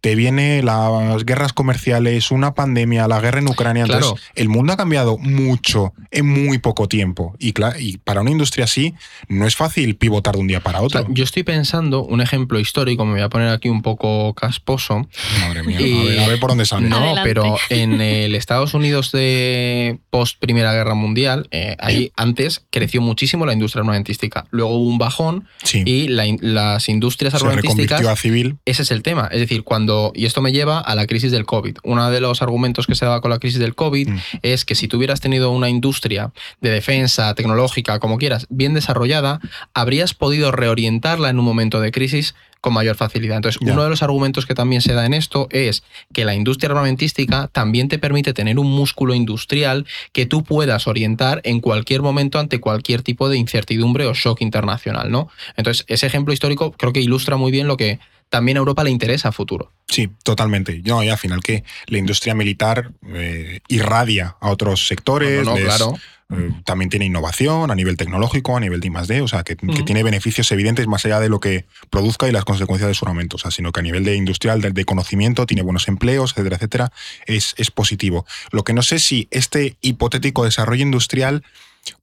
te viene las guerras comerciales, una pandemia, la guerra en Ucrania. Entonces, Claro. el mundo ha cambiado mucho en muy poco tiempo. Y, y para una industria así, no es fácil pivotar de un día para O otro. sea, yo estoy pensando un ejemplo histórico, me voy a poner aquí un poco casposo. Madre mía, Y- a, ver, a ver por dónde sale. No, Adelante. pero en el Estados Unidos de post Primera Guerra Mundial, eh, ahí antes creció muchísimo la industria armamentística. Luego hubo un bajón Sí, y la las industrias se armamentísticas reconvirtió a civil. ese es el tema. Es decir, cuando. Y esto me lleva a la crisis del COVID. Uno de los argumentos que se daba con la crisis del COVID Mm. es que si tú hubieras tenido una industria de defensa, tecnológica, como quieras, bien desarrollada, habrías podido reorientarla en un momento de crisis con mayor facilidad. Entonces, uno de los argumentos que también se da en esto es que la industria armamentística también te permite tener un músculo industrial que tú puedas orientar en cualquier momento ante cualquier tipo de incertidumbre o shock internacional, ¿no? Entonces, ese ejemplo histórico creo que ilustra muy bien lo que también a Europa le interesa a futuro. Sí, totalmente. No, y al final que la industria militar eh, irradia a otros sectores. No, no, no, les- claro. eh, también tiene innovación a nivel tecnológico, a nivel de I+D, o sea, que, tiene beneficios evidentes más allá de lo que produzca y las consecuencias de su aumento, o sea, sino que a nivel de industrial, de, de conocimiento, tiene buenos empleos, etcétera, etcétera, es, es positivo. Lo que no sé si este hipotético desarrollo industrial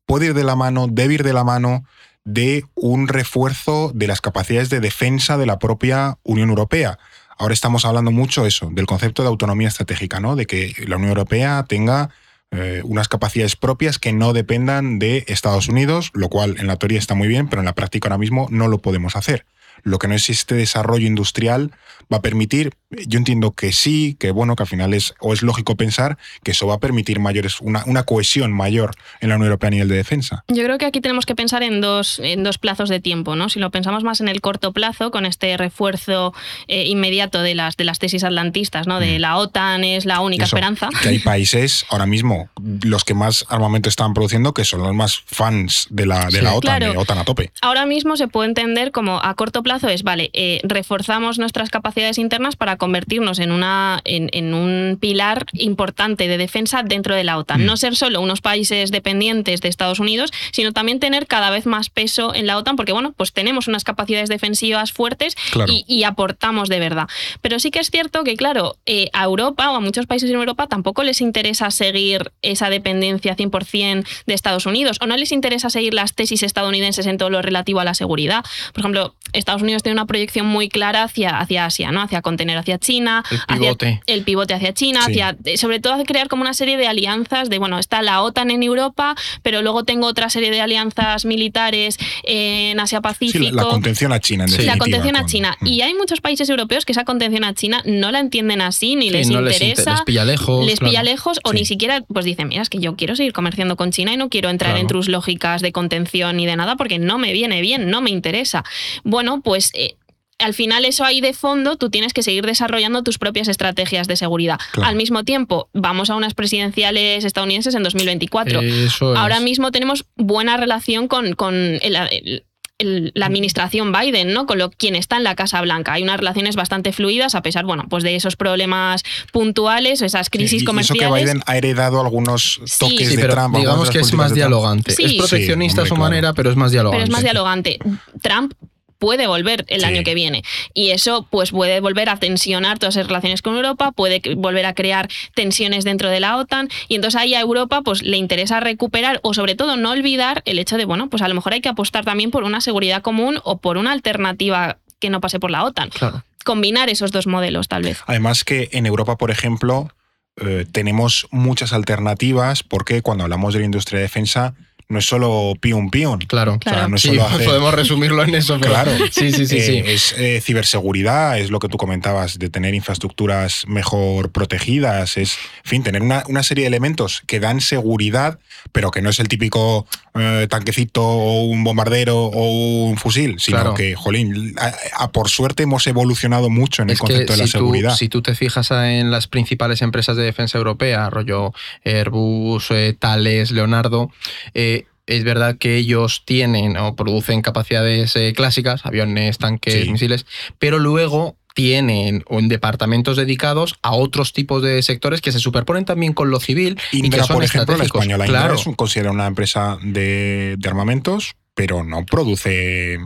puede ir de la mano, debe ir de la mano de un refuerzo de las capacidades de defensa de la propia Unión Europea. Ahora estamos hablando mucho eso, del concepto de autonomía estratégica, ¿no? De que la Unión Europea tenga eh, unas capacidades propias que no dependan de Estados Unidos, lo cual en la teoría está muy bien, pero en la práctica ahora mismo no lo podemos hacer. Lo que no es este desarrollo industrial va a permitir, yo entiendo que sí, que bueno, que al final es, o es lógico pensar que eso va a permitir mayores, una, una cohesión mayor en la Unión Europea a nivel de defensa. Yo creo que aquí tenemos que pensar en dos, en dos plazos de tiempo, ¿no? Si lo pensamos más en el corto plazo, con este refuerzo eh, inmediato de las, de las tesis atlantistas, ¿no? De la OTAN es la única Eso, esperanza. Que hay países ahora mismo, los que más armamento están produciendo, que son los más fans de la, de Sí. la OTAN, Claro. de OTAN a tope. Ahora mismo se puede entender como a corto plazo es, vale, eh, reforzamos nuestras capacidades internas para convertirnos en, una, en, en un pilar importante de defensa dentro de la OTAN. Mm. No ser solo unos países dependientes de Estados Unidos, sino también tener cada vez más peso en la OTAN, porque bueno, pues tenemos unas capacidades defensivas fuertes Claro. y, y aportamos de verdad. Pero sí que es cierto que, claro, eh, a Europa o a muchos países en Europa tampoco les interesa seguir esa dependencia 100% de Estados Unidos o no les interesa seguir las tesis estadounidenses en todo lo relativo a la seguridad. Por ejemplo, Estados Unidos tiene una proyección muy clara hacia, hacia Asia, ¿no? Hacia contener hacia China, El hacia- pivote. el pivote hacia China, Sí. hacia sobre todo hacia crear como una serie de alianzas de, bueno, está la OTAN en Europa, pero luego tengo otra serie de alianzas militares en Asia Sí, Pacífico. la, la contención a China, en Sí, la contención a con- China. Y hay muchos países europeos que esa contención a China no la entienden así, ni les no les inter- interesa. les pilla lejos, Les claro. pilla lejos, o ni siquiera pues dicen, mira, es que yo quiero seguir comerciando con China y no quiero entrar Claro. en tus lógicas de contención ni de nada porque no me viene bien, no me interesa. Bueno, pues. eh, al final eso ahí de fondo, tú tienes que seguir desarrollando tus propias estrategias de seguridad. Claro. Al mismo tiempo, vamos a unas presidenciales estadounidenses en 2024. Eso es. Ahora mismo tenemos buena relación con, con el- el- el- la administración Biden, ¿no? Con lo, quien está en la Casa Blanca. Hay unas relaciones bastante fluidas, a pesar, bueno, pues de esos problemas puntuales o esas crisis y- y eso comerciales. que Biden ha heredado algunos toques Sí, de pero Trump. digamos que es más dialogante. Sí. Es proteccionista Sí, a su manera, pero es más dialogante. pero es más dialogante. Trump puede volver el Sí. año que viene y eso pues puede volver a tensionar todas esas relaciones con Europa, puede volver a crear tensiones dentro de la OTAN y entonces ahí a Europa pues le interesa recuperar o sobre todo no olvidar el hecho de bueno, pues a lo mejor hay que apostar también por una seguridad común o por una alternativa que no pase por la OTAN. Claro. Combinar esos dos modelos tal vez. Además que en Europa, por ejemplo, eh, tenemos muchas alternativas porque cuando hablamos de la industria de defensa no es solo piun piun. Claro, O sea, no es Sí, solo hacer- podemos resumirlo en eso. pero- Claro. Sí, sí, sí. Eh, sí. Es eh, ciberseguridad, es lo que tú comentabas, de tener infraestructuras mejor protegidas, es, en fin, tener una, una serie de elementos que dan seguridad, pero que no es el típico eh, tanquecito o un bombardero o un fusil, sino Claro. que, jolín, a- a- por suerte hemos evolucionado mucho en el Es concepto de la tú- seguridad. si tú te fijas en las principales empresas de defensa europea, rollo Airbus, eh, Thales, Leonardo, eh, es verdad que ellos tienen o producen capacidades eh, clásicas, aviones, tanques, Sí. misiles, pero luego tienen un departamentos dedicados a otros tipos de sectores que se superponen también con lo civil y Indra, que son por ejemplo, la española Indra claro. es un- considera una empresa de, de armamentos, pero no produce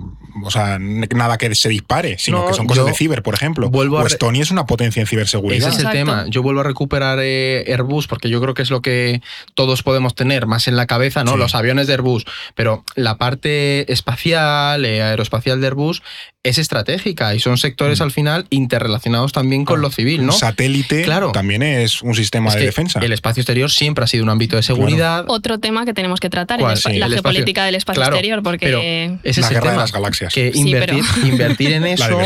o sea, nada que se dispare, sino No, que son cosas de ciber, por ejemplo. vuelvo o Estonia es una potencia en ciberseguridad. Ese es el tema. Yo vuelvo a recuperar eh, Airbus porque yo creo que es lo que todos podemos tener más en la cabeza, ¿no? Sí. Los aviones de Airbus. Pero la parte espacial, eh, aeroespacial de Airbus es estratégica y son sectores al final interrelacionados también con lo civil, ¿no? Un satélite Claro. también es un sistema Es de defensa. El espacio exterior siempre ha sido un ámbito de seguridad. Otro tema que tenemos que tratar, Sí, la el espacio. geopolítica del espacio Claro, exterior, porque pero ese la es el guerra de las galaxias. Que Sí, invertir, pero- invertir en eso.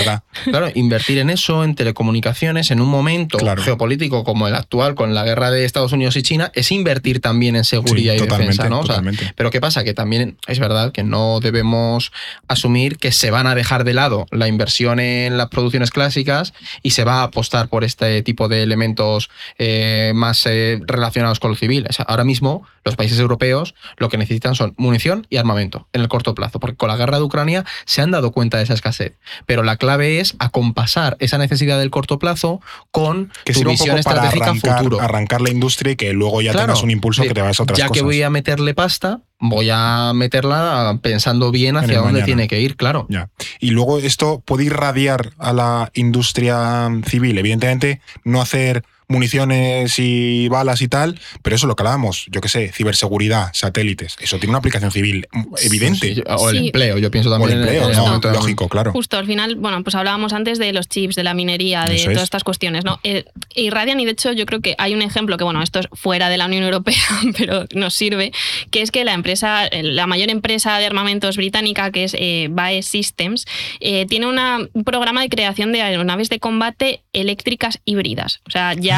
Claro, invertir en eso, en telecomunicaciones, en un momento Claro. geopolítico como el actual, con la guerra de Estados Unidos y China, es invertir también en seguridad Sí, y totalmente, defensa, ¿no? O sea, totalmente. pero ¿qué pasa? Que también es verdad que no debemos asumir que se van a dejar de lado la inversión en las producciones clásicas y se va a apostar por este tipo de elementos eh, más eh, relacionados con lo civil. O sea, ahora mismo los países europeos lo que necesitan son munición y armamento en el corto plazo, porque con la guerra de Ucrania se han dado cuenta de esa escasez. Pero la clave es acompasar esa necesidad del corto plazo con que tu visión estratégica arrancar, futuro. arrancar la industria y que luego ya Claro, tengas un impulso que te vayas a otras ya cosas. que voy a meterle pasta, voy a meterla pensando bien En hacia dónde mañana. tiene que ir, claro. Ya. Y luego esto puede irradiar a la industria civil. Evidentemente, no hacer municiones y balas y tal, pero eso es lo que hablábamos, yo qué sé, ciberseguridad, satélites, eso tiene una aplicación civil evidente. Sí, o el Sí. empleo, yo pienso O también el empleo, en, el no, lógico, claro. Justo, al final, bueno, pues hablábamos antes de los chips, de la minería, de Eso todas es. estas cuestiones, ¿no? Eh, irradian y de hecho yo creo que hay un ejemplo que, bueno, esto es fuera de la Unión Europea, pero nos sirve, que es que la empresa, la mayor empresa de armamentos británica, que es eh, BAE Systems, eh, tiene una- un programa de creación de aeronaves de combate eléctricas híbridas. O sea, ya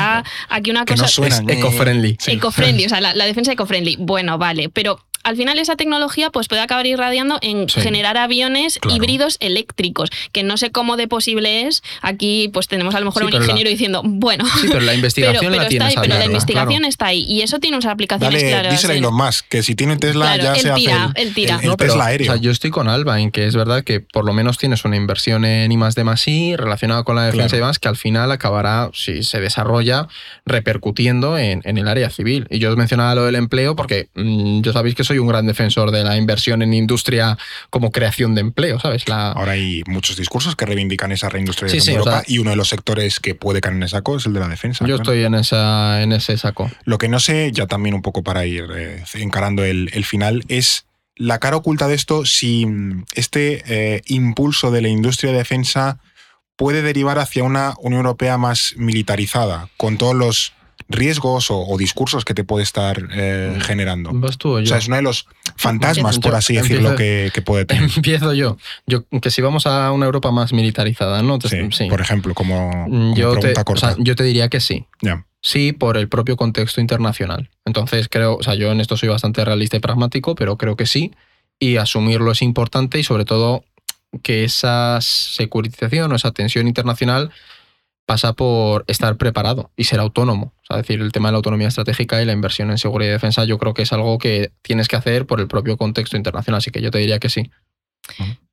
aquí una Que cosa... no suenan. Es eco-friendly. Sí. Eco-friendly, o sea, la, la defensa eco-friendly. Bueno, vale, pero al final esa tecnología pues puede acabar irradiando en Sí. generar aviones Claro. híbridos eléctricos, que no sé cómo de posible es. Aquí pues tenemos a lo mejor Sí, un la- ingeniero diciendo, bueno, Sí, pero la investigación pero, pero la está ahí, pero la abierta, investigación claro. está ahí y eso tiene unas aplicaciones Dale, claras. díselo a en- Elon Musk, que si tiene Tesla Claro, ya se tira, hace el, tira. el- el No, pero, Tesla o aéreo. sea, yo estoy con Alba en que es verdad que por lo menos tienes una inversión en I más D más I relacionada con la defensa Claro. y demás que al final acabará, si se desarrolla, repercutiendo en, en el área civil. Y yo os mencionaba lo del empleo porque mm, yo sabéis que soy un gran defensor de la inversión en industria como creación de empleo, ¿sabes? La, Ahora hay muchos discursos que reivindican esa reindustrialización Sí, sí, de o Europa sea- y uno de los sectores que puede caer en ese saco es el de la defensa. yo claro. estoy en, esa, en ese saco. Lo que no sé, ya también un poco para ir eh, encarando el, el final, es la cara oculta de esto si mm, este eh, impulso de la industria de defensa puede derivar hacia una Unión Europea más militarizada, con todos los riesgos o, o discursos que te puede estar eh, generando. Vas tú o sea, es uno de los fantasmas, por así decirlo, que, que puede tener. Empiezo yo. yo. Que si vamos a una Europa más militarizada, ¿no? Te- Sí, sí. Por ejemplo, como, como yo, te, o corta. sea, yo te diría que sí. Sí, por el propio contexto internacional. Entonces creo, o sea, yo en esto soy bastante realista y pragmático, pero creo que sí. Y asumirlo es importante y sobre todo que esa securitización o esa tensión internacional pasa por estar preparado y ser autónomo. O sea, es decir, el tema de la autonomía estratégica y la inversión en seguridad y defensa yo creo que es algo que tienes que hacer por el propio contexto internacional. Así que yo te diría que sí.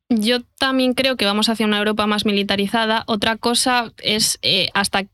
Yo también creo que vamos hacia una Europa más militarizada. Otra cosa es eh, hasta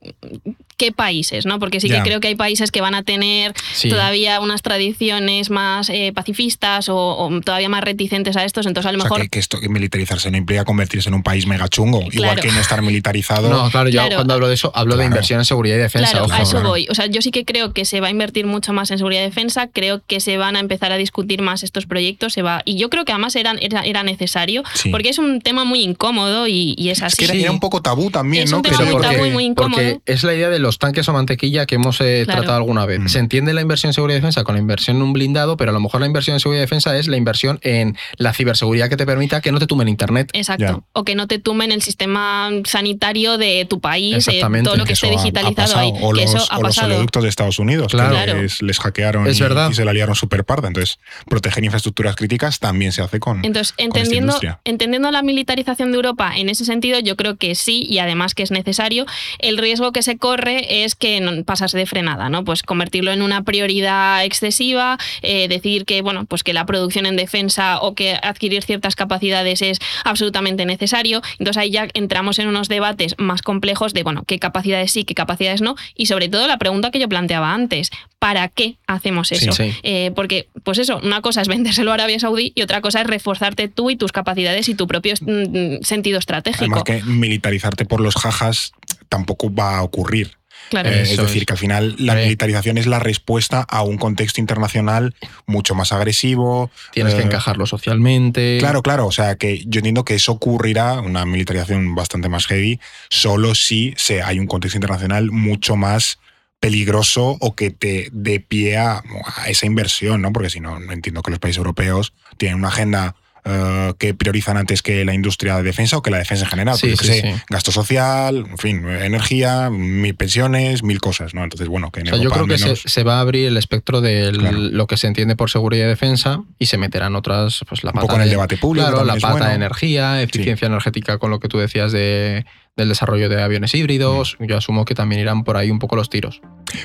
qué países, ¿no? Porque sí que creo que hay países que van a tener Sí. todavía unas tradiciones más eh, pacifistas o, o todavía más reticentes a estos. Entonces, a lo O sea, mejor que, que esto que militarizarse no implica convertirse en un país mega chungo, igual que no estar militarizado. No, claro, yo Claro. cuando hablo de eso, hablo de inversión en seguridad y defensa. Claro, ojo. a eso claro. voy. O sea, yo sí que creo que se va a invertir mucho más en seguridad y defensa. Creo que se van a empezar a discutir más estos proyectos. Se va y yo creo que además era, era, era necesario Sí. porque es un tema muy incómodo y, y es Es así. que era, era un poco tabú también, Es ¿no? un tema se- muy porque- tabú y muy incómodo. Porque es la idea de los tanques o mantequilla que hemos eh, Claro. tratado alguna vez. Mm. Se entiende la inversión en seguridad y defensa con la inversión en un blindado, pero a lo mejor la inversión en seguridad y defensa es la inversión en la ciberseguridad que te permita que no te tumben internet. Exacto. Ya. O que no te tumben el sistema sanitario de tu país, eh, todo lo que eso esté ha- ha digitalizado pasado. ahí. O que los, eso ha o los oleoductos de Estados Unidos, Claro. que Claro. les, les hackearon Es y, verdad. y se la liaron súper parda. Entonces, proteger infraestructuras críticas también se hace con, Entonces, con esta entendiendo la militarización de Europa en ese sentido, yo creo que sí y además que es necesario. El riesgo que se corre es que no- pasase de frenada, ¿no? Pues convertirlo en una prioridad excesiva, eh, decir que, bueno, pues que la producción en defensa o que adquirir ciertas capacidades es absolutamente necesario. Entonces ahí ya entramos en unos debates más complejos de, bueno, qué capacidades sí, qué capacidades no. Y sobre todo la pregunta que yo planteaba antes, ¿para qué hacemos eso? sí. Eh, porque, pues eso, una cosa es vendérselo a Arabia Saudí y otra cosa es reforzarte tú y tus capacidades y tu propio mm, sentido estratégico. Además que militarizarte por los jajas tampoco va a ocurrir. Claro. Eh, es decir, es. que al final la Sí. militarización es la respuesta a un contexto internacional mucho más agresivo. Tienes que eh, encajarlo socialmente. Claro, claro. O sea, que yo entiendo que eso ocurrirá, una militarización bastante más heavy, solo si se, hay un contexto internacional mucho más peligroso o que te dé pie a, a esa inversión, ¿no? Porque si no, no entiendo que los países europeos tienen una agenda eh, que priorizan antes que la industria de defensa o que la defensa en general. Sí, sé, sí. gasto social, en fin, energía, mil pensiones, mil cosas, ¿no? Entonces, bueno, que en O sea, yo creo que se, va a abrir el espectro de Claro. lo que se entiende por seguridad y defensa y se meterán otras, pues la Un pata poco en el de- debate público Claro, la pata bueno. de energía, eficiencia energética con lo que tú decías de, del desarrollo de aviones híbridos. Mm. Yo asumo que también irán por ahí un poco los tiros.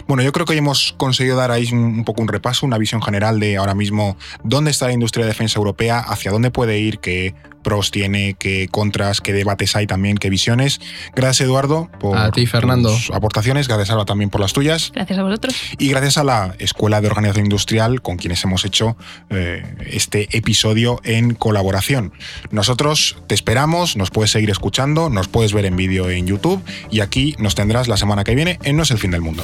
Bueno, yo creo que hemos conseguido dar ahí un, poco un repaso, una visión general de ahora mismo dónde está la industria de defensa europea, hacia dónde puede ir, qué pros tiene, qué contras, qué debates hay también, qué visiones. Gracias, Eduardo, por A ti, Fernando. tus aportaciones. Gracias, Alba, también por las tuyas. Gracias a vosotros. Y gracias a la Escuela de Organización Industrial con quienes hemos hecho eh, este episodio en colaboración. Nosotros te esperamos, nos puedes seguir escuchando, nos puedes ver en vídeo en YouTube y aquí nos tendrás la semana que viene en No es el fin del mundo.